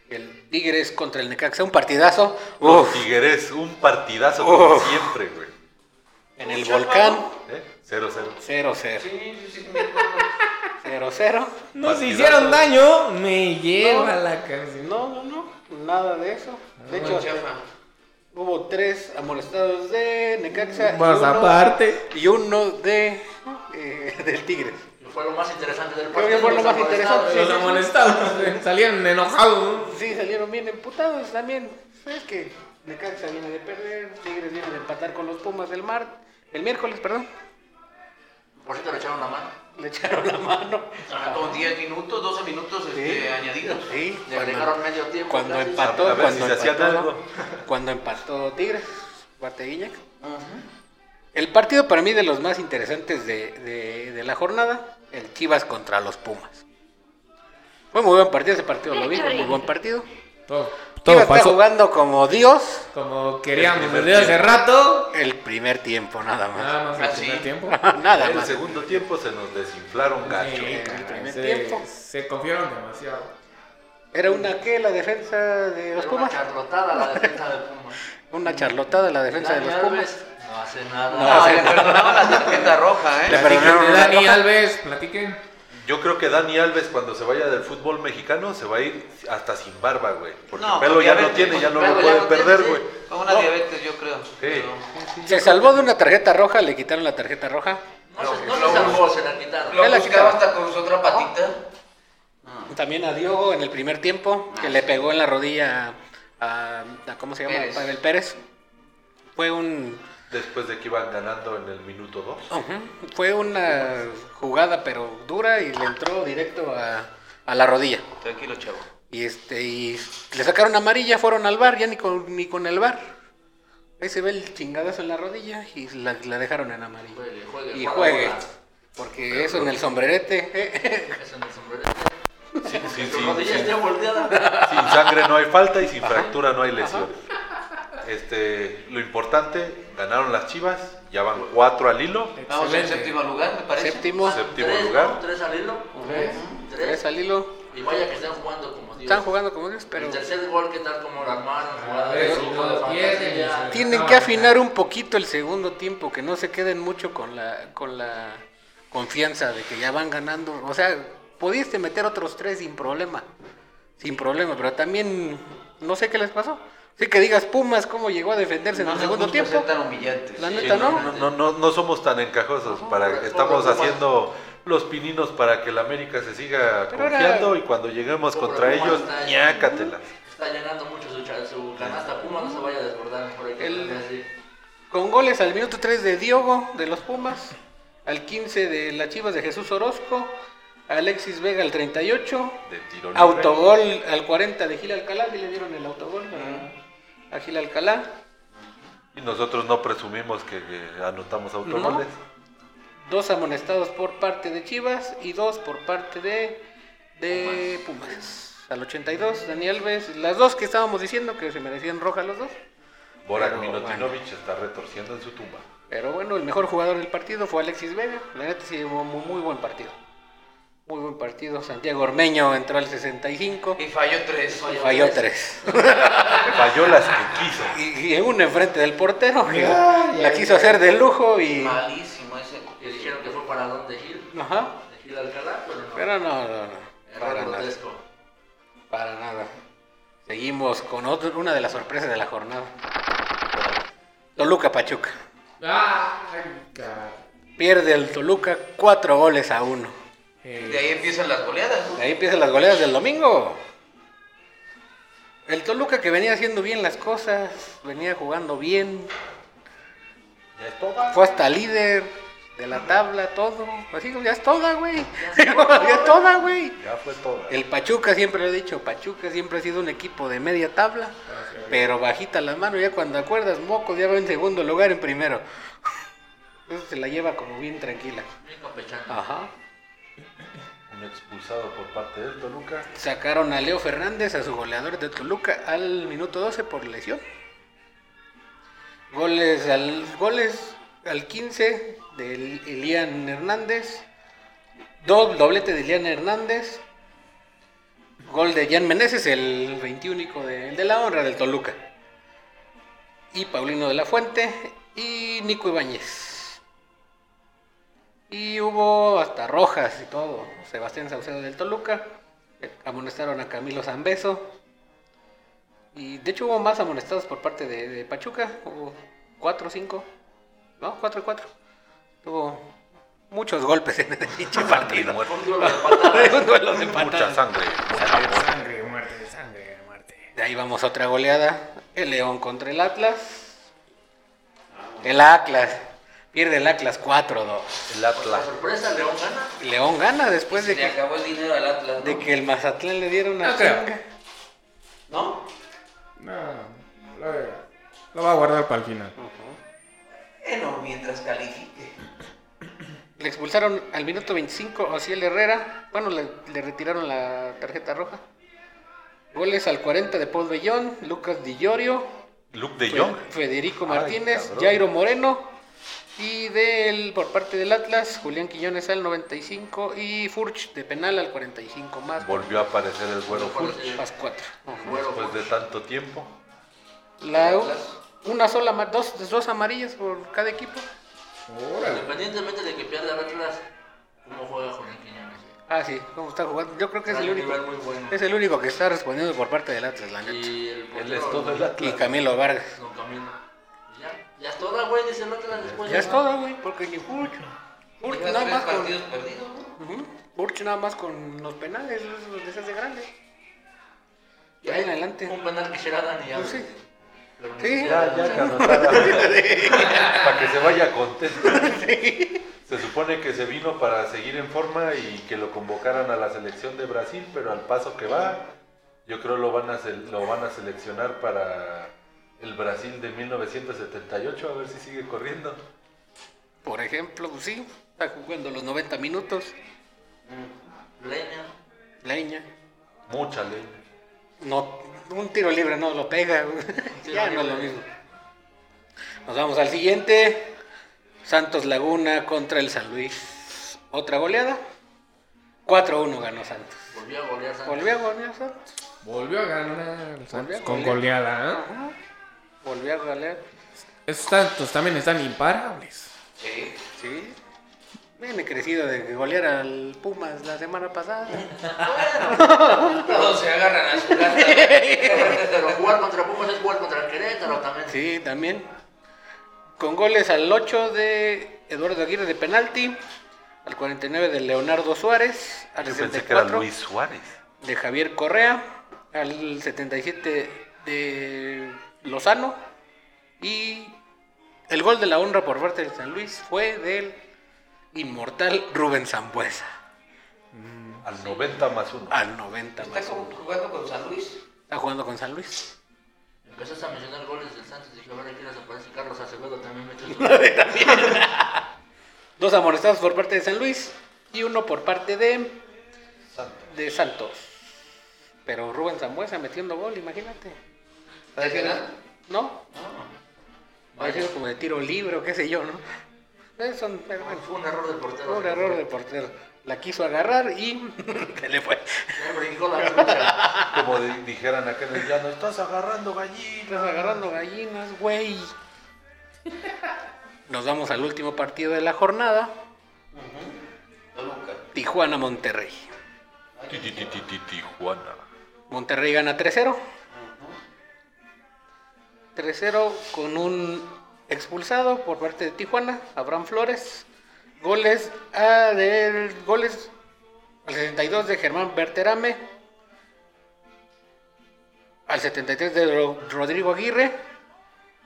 El Tigres contra el Necaxa, un partidazo. Los Uf, Tigres, un partidazo como Uf. siempre, güey. en el volcán. ¿Eh? 0-0. 0-0. Sí, sí, sí, me acuerdo. 0-0. Nos Partidazo. hicieron daño, me lleva la canción. No, no, no. Nada de eso. De Muy hecho, chafa. Hubo tres amonestados de Necaxa. y Más uno- aparte. Y uno de eh, del Tigres. Y fue lo más interesante del Creo partido. que fue lo los más interesante, Los amonestados salían enojados. ¿no? Sí, salieron bien emputados también. Es que Necaxa viene de perder, Tigres viene de empatar con los Pumas del Mar. El miércoles, perdón. Por cierto, le echaron la mano. Le echaron la mano. Ah, Con 10 minutos, 12 minutos este, añadidos. Sí, Le agregaron medio tiempo. cuando empató, ver cuando, si empató algo. cuando empató Tigres, parte de Guiñac. El partido para mí de los más interesantes de, de- de la jornada, el Chivas contra los Pumas. Fue muy buen partido, ese partido lo vi, fue muy buen partido. Todo, está pasó jugando como Dios como queríamos desde hace rato. el primer tiempo, nada más. Nada más el Ah, primer tiempo. nada En el más. segundo tiempo se nos desinflaron gacho. Sí, el primer se, tiempo. se confiaron demasiado. Era una que la defensa de los Era una Pumas. charlotada la defensa de Pumas. Una charlotada la defensa de Dani los Pumas. Alves no hace nada. No, No, le perdonaban la tarjeta roja, Le ¿eh? perdonaron Platiquen de una Dani roja. Alves, platiquen. Yo creo que Dani Alves cuando se vaya del fútbol mexicano se va a ir hasta sin barba, güey. Porque No, pelo ya no diabetes, tiene, ya no lo puede no perder, sí. güey. Con una No. diabetes, yo creo. Pero- Se salvó de una tarjeta roja, le quitaron la tarjeta roja. No, se, no Lo- se salvó, se la quitaron. Lo la buscaba hasta con su otra patita. También a Diogo en el primer tiempo, que le pegó en la rodilla a, a- ¿cómo se llama? Pérez. Pavel Pérez. Fue un Después de que iban ganando en el minuto 2. ujú, fue una jugada pero dura y le entró directo a, a la rodilla. Tranquilo, chavo. Y este y le sacaron amarilla, fueron al bar, ya ni con ni con el bar. Ahí se ve el chingadazo en la rodilla y la, la dejaron en amarilla. Juegue, juegue, Y juegue. bola. Porque eso en el sombrerete. eh, Eso en el sombrerete. Sin sangre no hay falta y sin fractura no hay lesión. Este, lo importante, ganaron las Chivas, ya van cuatro al hilo. Vamos en séptimo lugar, me parece. Séptimo. Séptimo Tres, lugar. ¿no? Tres al hilo. Tres. Tres. Tres al hilo. Y vaya que están jugando como Dios. Están jugando como Dios, pero El tercer gol, ¿qué tal como lo armaron? Jugada A de ver, grupo, de lo pierden, fantasía. se- tienen que afinar un poquito el segundo tiempo, que no se queden mucho con la con la confianza de que ya van ganando. O sea, pudiste meter otros tres sin problema, sin problema, pero también no sé qué les pasó. Sí que digas Pumas cómo llegó a defenderse en el segundo tiempo. tan humillantes. La Sí, neta no. no, no, no, no somos tan encajosos. Para, estamos Pumas. haciendo los pininos para que la América se siga Pero confiando y cuando lleguemos Pobre contra Pumas ellos, está- ñácatelas. Está llenando mucho su, su canasta. Puma no se vaya a desbordar. El-. Con goles al minuto 3 de Diogo de los Pumas, al 15 de las Chivas de Jesús Orozco, Alexis Vega al 38. De tiro libre. Autogol al 40 de Gil Alcalá. Y le dieron el autogol a Gil Alcalá. Y nosotros no presumimos que, que anotamos autogoles. Dos amonestados por parte de Chivas y dos por parte de, de Pumas. Al 82, Daniel Alves. Las dos que estábamos diciendo que se merecían roja los dos. Borak Pero, Milutinovic está retorciendo en su tumba. Pero bueno, el mejor jugador del partido fue Alexis Vega. La neta sí, muy, muy buen partido. Muy buen partido. Santiago Ormeño entró al 65 Y falló tres. y falló tres. Falló las que quiso. Y, y uno enfrente del portero la quiso hacer de lujo y... Malísimo ese. Que dijeron que fue para don de Gil, Ajá. de Gil Alcalá, pero no. Pero no, no, no. Para Error nada. grotesco. Para nada. Seguimos con otro- una de las sorpresas de la jornada. Toluca Pachuca. Ay, car- Pierde el Toluca cuatro goles a uno. Eh, De ahí empiezan las goleadas, ¿no? Ahí empiezan las goleadas del domingo. El Toluca que venía haciendo bien las cosas, venía jugando bien, Ya es toda. fue hasta líder de la tabla, todo. Así ya es toda, güey. Ya es toda, güey. Ya fue toda. El Pachuca siempre lo he dicho, Pachuca siempre ha sido un equipo de media tabla, pero bajita las manos, ya cuando acuerdas, Moco ya va en segundo lugar en primero. Entonces se la lleva como bien tranquila. Ajá. Un expulsado por parte del Toluca. Sacaron a Leo Fernández, a su goleador de Toluca, al minuto 12 por lesión. Goles al, goles al 15 de Elian Hernández. Do- doblete de Elian Hernández. Gol de Jan Meneses, el 21 de, de la honra del Toluca. Y Paulino de la Fuente y Nico Ibáñez. Y hubo hasta rojas y todo. Sebastián Saucedo del Toluca. eh, Amonestaron a Camilo Zambeso. Y de hecho hubo más amonestados por parte de, de Pachuca. Hubo cuatro o cinco. No, cuatro y cuatro. Tuvo muchos golpes en el pinche partido. Un duelo de patadas. Mucha sangre. Mucha sangre, muerte. sangre, muerte, sangre, muerte. De ahí vamos a otra goleada. El León contra el Atlas. El Atlas. Pierde el Atlas 4-2. El La Atlas. sorpresa, León gana. León gana después de que, acabó el dinero al Atlas, ¿no? de que el Mazatlán le diera una No creo. ¿No? No, lo, lo va a guardar para el final. Bueno, mientras califique. Le expulsaron al minuto 25 a Ociel Herrera. Bueno, le, le retiraron la tarjeta roja. Goles al 40 de Paul Bellón, Lucas Di Llorio, Luke de Jong. Federico Martínez. Jairo Moreno. Y del, por parte del Atlas, Julián Quiñones al 95 y Furch de penal al 45 más. Volvió a aparecer el güero Furch. Más 4. Bueno, Después de tanto tiempo. La, una sola, dos, dos amarillas por cada equipo. independientemente de que pierda el Atlas, ¿cómo juega Julián Quiñones? Ah, sí, cómo está jugando. Yo creo que es el único. bueno. Es el único que está respondiendo por parte del Atlas, la neta. Y el el Y Atlas. Camilo Vargas. Don Camilo. Ya, ya es toda, güey, dice el Atlas después. Ya es todo, güey, porque ni Furch. Furch nada más con. partidos perdidos, ¿no? Ujú, Furch nada más con los penales, los les hace grande. Y ahí en adelante. Un penal que Sheradan y ya. Pues sí. Sí. Ya, ya, que anotara. Para que se vaya contento. Se supone que se vino para seguir en forma y que lo convocaran a la selección de Brasil, pero al paso que va, yo creo lo van a, lo van a seleccionar para el Brasil de 1978, a ver si sigue corriendo. Por ejemplo, pues sí, está jugando los 90 minutos. Leña. Leña. Mucha ley. No, un tiro libre no lo pega. ya no es lo mismo. Nos vamos al siguiente. Santos Laguna contra el San Luis. Otra goleada. 4-1 ganó Santos. Volvió a golear Santos. Volvió a golear Santos. Volvió a ganar el Santos Volvió a con goleada, ¿eh? Ajá. Volvió a golear. Esos Santos también están imparables. Sí. Sí. Viene crecido de que goleara al Pumas la semana pasada. Todos se agarran a su casa. Pero jugar contra Pumas es jugar contra el Querétaro también. Sí, también. Con goles al 8 de Eduardo Aguirre de penalti, al 49 de Leonardo Suárez, al Yo pensé que era 64 Luis Suárez. de Javier Correa, al 77 de Lozano y el gol de la honra por parte de San Luis fue del inmortal Rubén Zambuesa. Al 90 más 1. al 90 ¿Está más como uno. jugando con San Luis? Está jugando con San Luis. Empezaste a mencionar goles del Santos. Dije, a ver, aquí les aparece Carlos Acevedo también metió Dos amonestados por parte de San Luis y uno por parte de, de Santos. Pero Rubén Zambuesa metiendo gol, imagínate. ¿De penal? ¿No? Parecido como de tiro libre o qué sé yo, ¿no? Eh, pero bueno, Fue un error del portero. fue un error de portero. La quiso agarrar y se le fue. Ya brincó la trucha. Como di- dijeran acá en el llano, estás agarrando gallinas. Estás agarrando gallinas, güey. Nos vamos al último partido de la jornada. Tijuana-Monterrey. Ti, ti, ti, ti, ti, Tijuana. Monterrey gana 3-0. 3-0 con un expulsado por parte de Tijuana, Abraham Flores. Goles a del goles al 62 de Germán Berterame. Al 73 de Ro- Rodrigo Aguirre.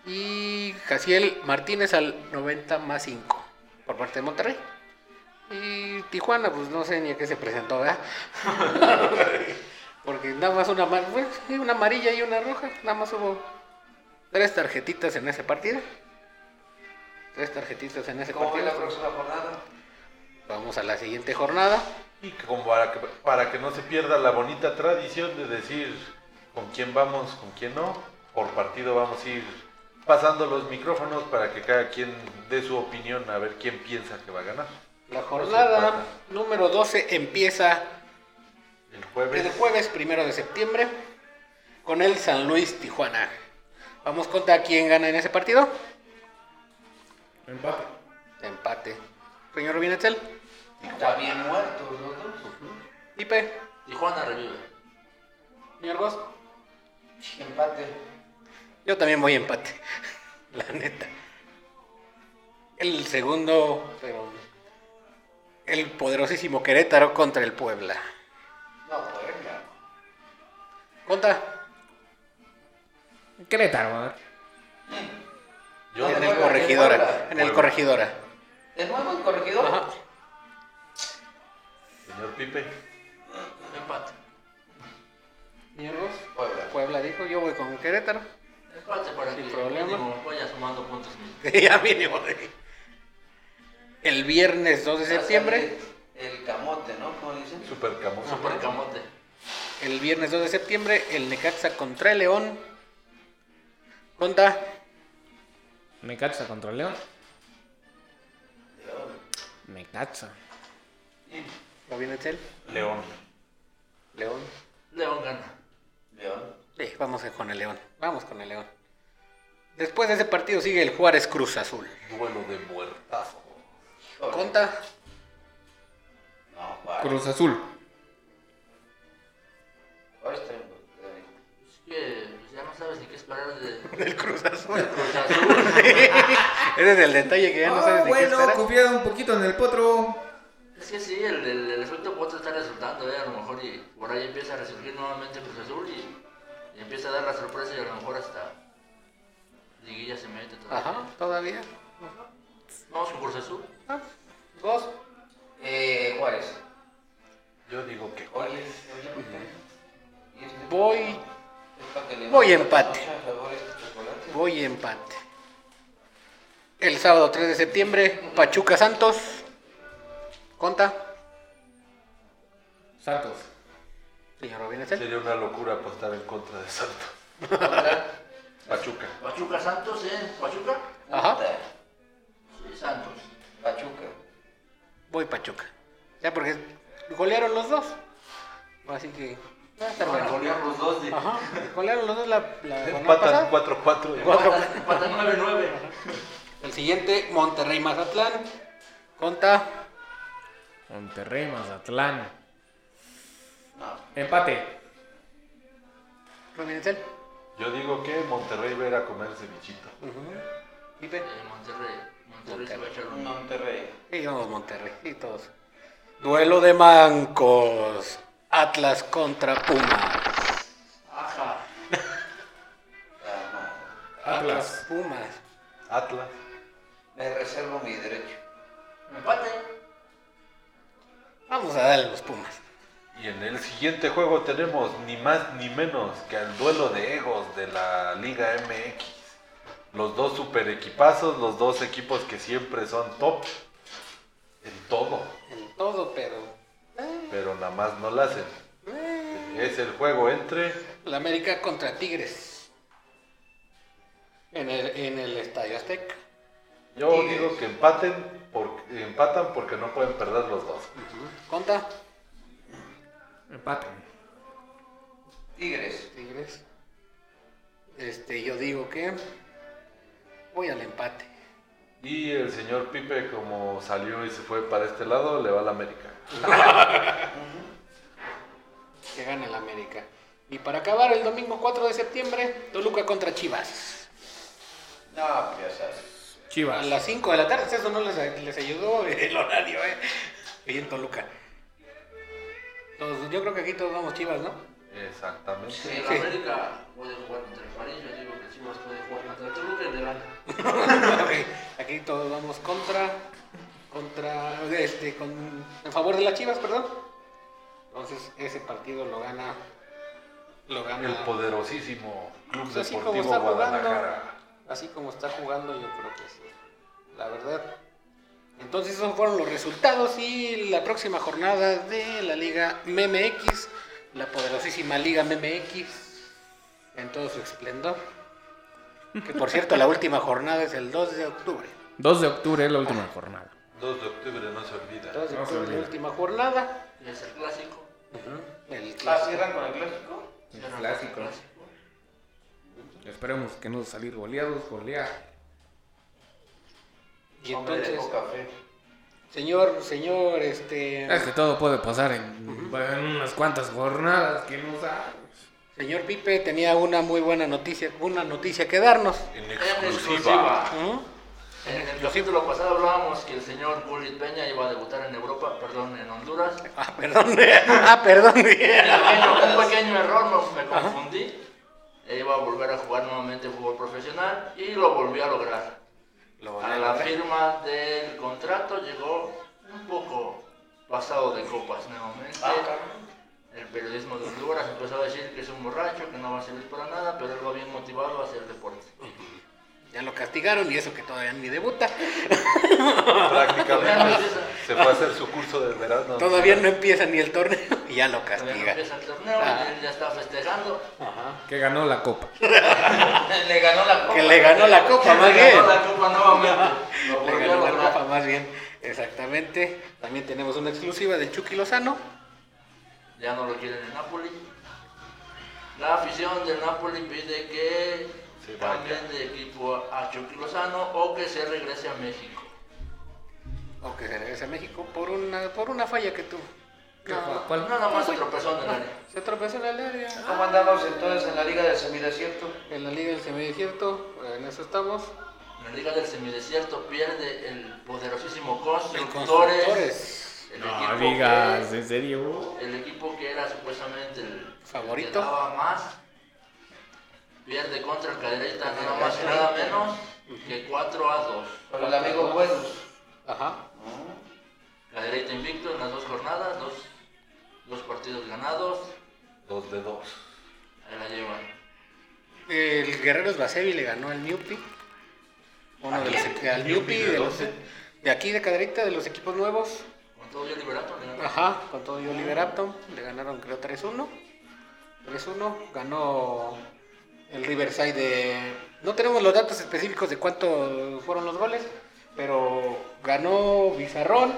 Y Jaciel Martínez al 90 más 5 por parte de Monterrey. Y Tijuana, pues no sé ni a qué se presentó, ¿verdad? Porque nada más una, una amarilla y una roja. Nada más hubo tres tarjetitas en ese partido. Tres tarjetitas en ese ¿Cómo ve partido. la próxima jornada? Vamos a la siguiente jornada. Y como para que, para que no se pierda la bonita tradición de decir con quién vamos, con quién no, por partido vamos a ir pasando los micrófonos para que cada quien dé su opinión a ver quién piensa que va a ganar. La jornada número 12 empieza El jueves. el jueves primero de septiembre con el San Luis Tijuana. Vamos contra quién gana en ese partido. Empate. Empate. Señor Rubinetzel. Está bien muertos los dos. Pipe. Tijuana revive. Señor Goss. Empate. Yo también voy a empate. La neta. El segundo, pero. El poderosísimo Querétaro contra el Puebla. No, venga. Conta. Querétaro, a ver. Yo En ¿Dónde el corregidora. En el corregidora. ¿De nuevo el corregidor? Ajá. Señor Pipe. Empate. Goss. Puebla. Puebla dijo, yo voy con Querétaro. Empate para Sin que problema. mínimo vaya sumando puntos. ya mínimo. El viernes 2 de septiembre. El camote, ¿no? ¿Cómo dicen? Super Camoso. Super camote. El viernes 2 de septiembre, el Necaxa contra el León. Conta. Necaxa contra León. Necaxa. Rubinetzel. León. León. León gana. León. Sí, vamos con el León. Vamos con el León. Después de ese partido sigue el Juárez Cruz Azul. Duelo de muertazo. Conta. No, Juárez. Cruz Azul. Juárez está bien. Es que ya no sabes ni qué esperar de El Cruz Azul. Cruz Azul. Ese es el detalle que ya no sabes Ah, de qué bueno, esperar. confía un poquito en el potro. Es que sí, el, el, el efecto Potro está resultando, ¿eh? A lo mejor y por ahí empieza a resurgir nuevamente Cruz Azul y, y empieza a dar la sorpresa y a lo mejor hasta Liguilla se mete todavía. Ajá, todavía. Vamos con Cruz Azul. Ah, Dos. Eh, Juárez. Yo digo que Oye, Juárez. Voy, Voy empate. voy empate. El sábado 3 de septiembre, Pachuca Santos. Conta. Santos. Señor Rubinetzel. Sería una locura apostar en contra de Santos. Pachuca. Pachuca Santos, ¿eh? Pachuca. Ajá. Sí, Santos. Pachuca. Voy Pachuca. Ya porque golearon los dos. Así que Golearon los dos de... Ajá. Golearon los dos la, la jornada Empatan pasada. 4-4. Cuatro. Empatan- Empatan 9-9. El siguiente, Monterrey Mazatlán. Conta. Monterrey, Mazatlán. No. Empate. Rubinetzel. Yo digo que Monterrey va a ir a comer cevichito. Pipe. Eh, Monterrey. Monterrey se va a echar un... Monterrey. Y vamos Monterrey. Y todos. Duelo de mancos. Atlas contra Pumas. Ajá. Atlas. Pumas. Atlas. Me reservo mi derecho. Empate. Vamos a darle los Pumas. Y en el siguiente juego tenemos ni más ni menos que al duelo de egos de la Liga MX. Los dos super equipazos, los dos equipos que siempre son top en todo, En todo, pero. Pero nada más no la hacen. eh, Es el juego entre la América contra Tigres. En el, en el Estadio Azteca. Yo Tigres. digo que empaten por- empatan porque no pueden perder los dos. Conta. Empate. Tigres. Tigres. Este, yo digo que. Voy al empate. Y el señor Pipe, como salió y se fue para este lado, le va a la América. Que gane el América. Y para acabar, el domingo 4 de septiembre, Toluca contra Chivas. No, pues ya sabes. A Chivas. las 5 de la tarde, eso no les, les ayudó el horario, ¿eh? Y en Toluca. Todos- yo creo que aquí todos vamos Chivas, ¿no? Exactamente. Si el Sí. América puede jugar contra el París, yo digo que Chivas puede jugar contra Toluca y le gana. Ok, Aquí todos vamos contra. Contra. Este, con, en favor de las Chivas, perdón. Entonces, ese partido lo gana. Lo gana. El poderosísimo Club Pues así como Deportivo está jugando. Guadalajara. Así como está jugando, yo creo que sí. La verdad. Entonces esos fueron los resultados y la próxima jornada de la Liga MMX, la poderosísima Liga MMX, en todo su esplendor. Que por cierto, la última jornada es el 2 de octubre. 2 de octubre es la última jornada. 2 de octubre no se olvida. 2 de octubre, la última jornada. Y es el clásico. El Ah, clásico. cierran con el clásico. El clásico. con el clásico. Esperemos que no salir goleados, golear. Y entonces, poca fe. señor, señor, este, Es que todo puede pasar en, en unas cuantas jornadas que no sabes. señor Pipe tenía una muy buena noticia, una noticia que darnos. En exclusiva. ¿Mm? En el capítulo pasado hablábamos que el señor Bullitt Peña iba a debutar en Europa, perdón, en Honduras. Ah, perdón. ah, perdón. Un pequeño, un pequeño error, me, me confundí. E iba a volver a jugar nuevamente fútbol profesional y lo volvió a lograr. Lo A la firma del contrato llegó un poco pasado de copas nuevamente. El periodismo de Honduras empezó a decir que es un borracho, que no va a servir para nada, pero él va bien motivado a hacer deporte. Ya lo castigaron y eso que todavía ni debuta. Prácticamente se fue a hacer su curso de verano. Todavía no empieza ni el torneo y ya lo Todavía no castiga. empieza el torneo Ah. y él ya está festejando. Que ganó la copa. Le ganó la copa. Que le ganó la copa, más Le bien. ganó la copa nuevamente. Le ganó la copa más bien. Exactamente. También tenemos una exclusiva del Chucky Lozano. ya no lo quieren en Napoli. La afición del Napoli pide que Se vaya. cambien de equipo a Chucky Lozano o que se regrese a México. O que se regrese a México por una, por una falla que tuvo. No, ¿Cuál? Nada más se tropezó en el área. se tropezó en el área. ¿Cómo andamos entonces en la Liga del Semidesierto? En la Liga del Semidesierto, en eso estamos. En la Liga del Semidesierto pierde el poderosísimo El Constructores. Constructores. El No equipo digas, que- en serio. el equipo que era supuestamente el Favorito. que daba más pierde contra el Cadereyta nada más y nada menos que 4 a 2. Con el amigo Buenos. Ajá. Cadereyta invicto en las dos jornadas, dos, dos partidos ganados, Dos de dos. ahí la llevan. El Guerreros Basevi le ganó al Newpi. Uno de los, al Newpi ¿de de, los, de aquí de Cadereyta, de los equipos nuevos. Con todo yo liberato le ganó. Ajá, con todo y Oliver Upton. Le ganaron creo 3-1. 3-1. Ganó el Riverside de... No tenemos los datos específicos de cuánto fueron los goles, pero ganó Bizarrón,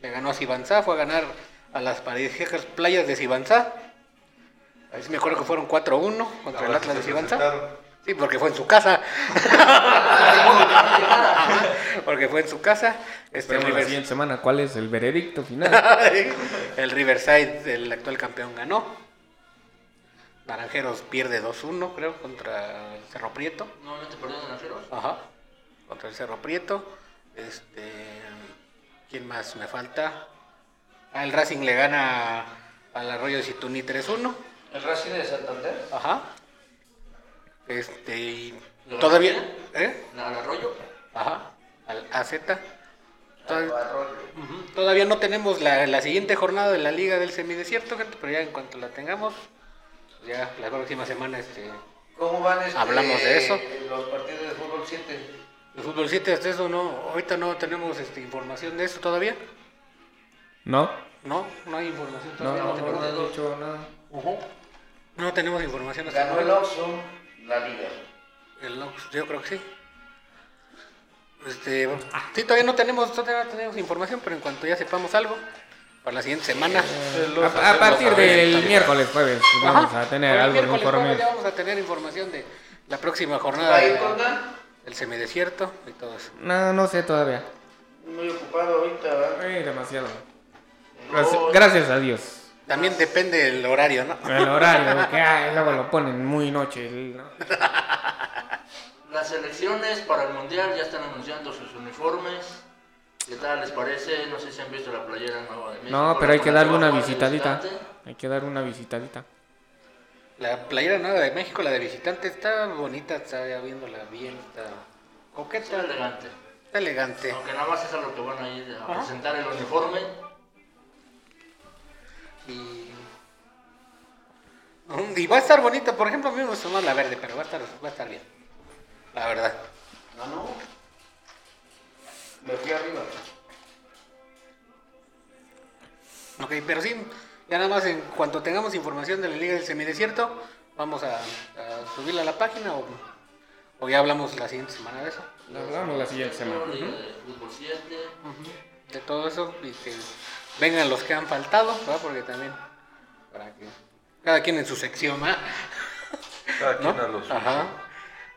le ganó a Sibanzá, fue a ganar a las parejas playas de Sibanzá. Ahí sí me acuerdo que fueron 4-1 contra el Atlas de Sibanzá. Sí, porque fue en su casa. porque fue en su casa. Este, la Rivers- siguiente semana cuál es el veredicto final. el Riverside, el actual campeón, ganó. Naranjeros pierde 2-1, creo, contra el Cerro Prieto. Nuevamente perdieron en Aljeros. Ajá. Contra el Cerro Prieto. Este. ¿Quién más me falta? Ah, el Racing le gana al Arroyo de Situní 3-1. El Racing de Santander. Ajá. Este. y ¿Lo todavía. ¿Eh? Al Arroyo. Ajá. Al AZ. Todavía, todavía no tenemos la, la siguiente jornada de la Liga del Semidesierto, gente, pero ya en cuanto la tengamos, ya la próxima semana este, ¿Cómo van este, Hablamos de eso. los partidos de fútbol 7? el fútbol 7 hasta eso no, ahorita no tenemos este, información de eso todavía. ¿No? No, no hay información todavía. no, No, no, tenemos, no he dicho nada. no tenemos información hasta Ganó el. Oxxo, la liga. El Ox, yo creo que sí. Este, sí, todavía no tenemos, todavía no tenemos información, pero en cuanto ya sepamos algo, para la siguiente semana. Los A, partir del miércoles, jueves, vamos Ajá, a tener algo de informe. ya vamos a tener información de la próxima ¿Va jornada ir de- del semidesierto y todo eso. No, no sé todavía. Muy ocupado ahorita, ¿verdad? Eh, demasiado. Gracias, gracias a Dios. También depende del horario, ¿no? El horario, que ay, luego lo ponen muy noche. ¿no? Las selecciones para el mundial ya están anunciando sus uniformes. ¿Qué tal les parece? No sé si han visto la playera nueva de México. No, pero hay que darle una visitadita. Hay que darle una visitadita. La playera nueva de México, la de visitante, está bonita, está ya viéndola bien, está Está coqueta, elegante. está elegante. Aunque nada más es a lo que van a ir a Ajá. presentar el uniforme. Y... Mm, y va a estar bonita, por ejemplo, a mí me gusta más la verde, pero va a estar, va a estar bien. La verdad. No, no. Me fui arriba. Ok, pero sí, ya nada más en cuanto tengamos información de la Liga del Semidesierto, vamos a, a subirla a la página o, o ya hablamos la siguiente semana de eso. Lo hablamos la siguiente semana. Liga de Fútbol 7. De todo eso y que vengan los que han faltado, ¿verdad? Porque también, para que cada quien en su sección, ¿verdad? Cada ¿no? quien a lo suyo. Ajá.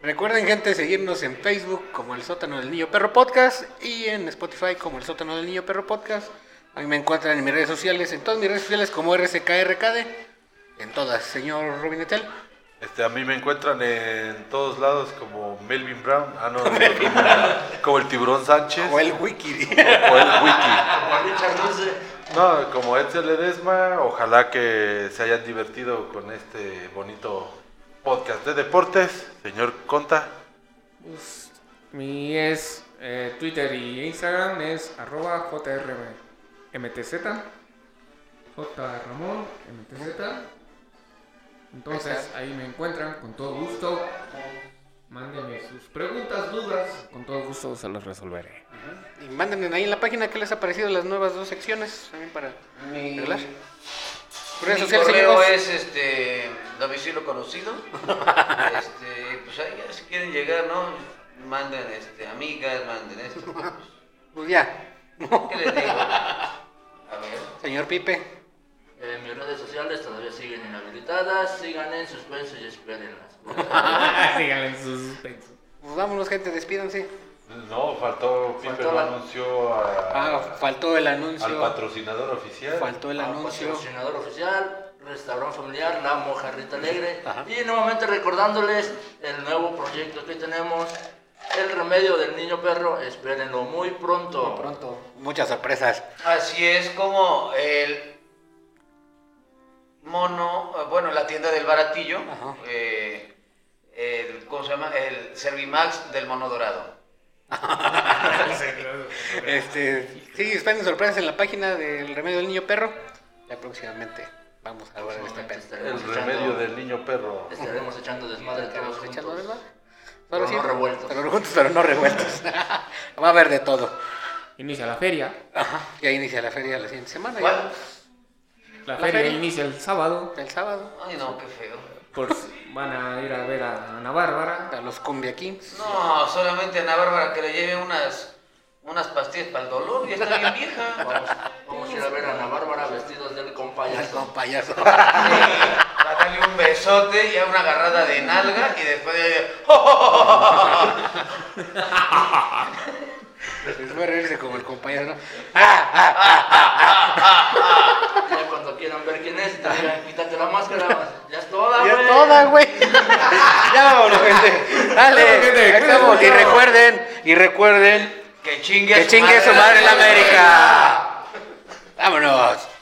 Recuerden, gente, seguirnos en Facebook como El Sótano del Niño Perro Podcast y en Spotify como El Sótano del Niño Perro Podcast. A mí me encuentran en mis redes sociales, en todas mis redes sociales como RCKRKD, en todas, señor Robinetel. Este, a mí me encuentran en todos lados como Melvin Brown. Ah, no, como, como el Tiburón Sánchez. O el Wiki. o el Wiki. Como Richard Luce. No, como Edsel Ledesma, ojalá que se hayan divertido con este bonito podcast de deportes. Señor Conta, Pues, mi es eh, Twitter y Instagram es arroba jrmtz. J Ramón MTZ. Entonces ahí me encuentran con todo gusto. Mándenme sus preguntas, dudas. Con todo gusto se las resolveré. Y mándenme ahí en la página qué les ha parecido las nuevas dos secciones, también para Mi, arreglar. Redes mi sociales, correo seguimos. es este domicilio conocido. este, pues ahí ya si quieren llegar, ¿no? Manden este, amigas, manden esto. pues, Pues ya. ¿Qué les digo? A ver. Señor Pipe. Eh, mis redes sociales todavía siguen inhabilitadas. Sigan en suspenso y espérenlas. Síganle en sus suspenso. Pues vámonos, gente, despídanse. No, faltó, Pipe Faltó la- anunció a- Ah, faltó el al anuncio. patrocinador oficial. Faltó el Al anuncio. Patrocinador oficial, restaurante familiar, La Mojarrita Alegre. Ajá. Y nuevamente recordándoles el nuevo proyecto que tenemos, El Remedio del Niño Perro. Espérenlo muy pronto. Pronto. Muchas sorpresas. Así es como el mono, bueno, la tienda del baratillo, Ajá. eh, el, ¿cómo se llama? El Servimax del mono dorado. Este, sí, esperen sorpresas en la página del Remedio del Niño Perro. Ya próximamente vamos a hablar de este pedo. El echando- remedio del niño perro. Estaremos echando desmadre todos Estamos echando juntos. ¿verdad? Pero no revueltos. Pero juntos, pero no revueltos. Va a haber de todo. Inicia la feria. Ajá. Ya inicia la feria la siguiente semana. ¿Cuál? La, La feria, feria. inicia el sábado. El sábado. Ay, no, qué feo. Por, van a ir a ver a Ana Bárbara. A los Cumbia Kings. No, solamente a Ana Bárbara que le lleve unas, unas pastillas para el dolor, ya está bien vieja. Vamos, vamos a ir a ver a Ana Bárbara vestidos Ay, compayazo. con payaso. Sí, a darle un besote y a una agarrada de nalga y después de... Les a reírse como el compañero, ¿no? Ya cuando quieran ver quién es, quítate la máscara. Ya es toda, Ya güey. es toda, güey. ya vámonos, gente. Dale. Estamos. Y recuerden, y recuerden Que chingue, que chingue su madre en América. Vámonos.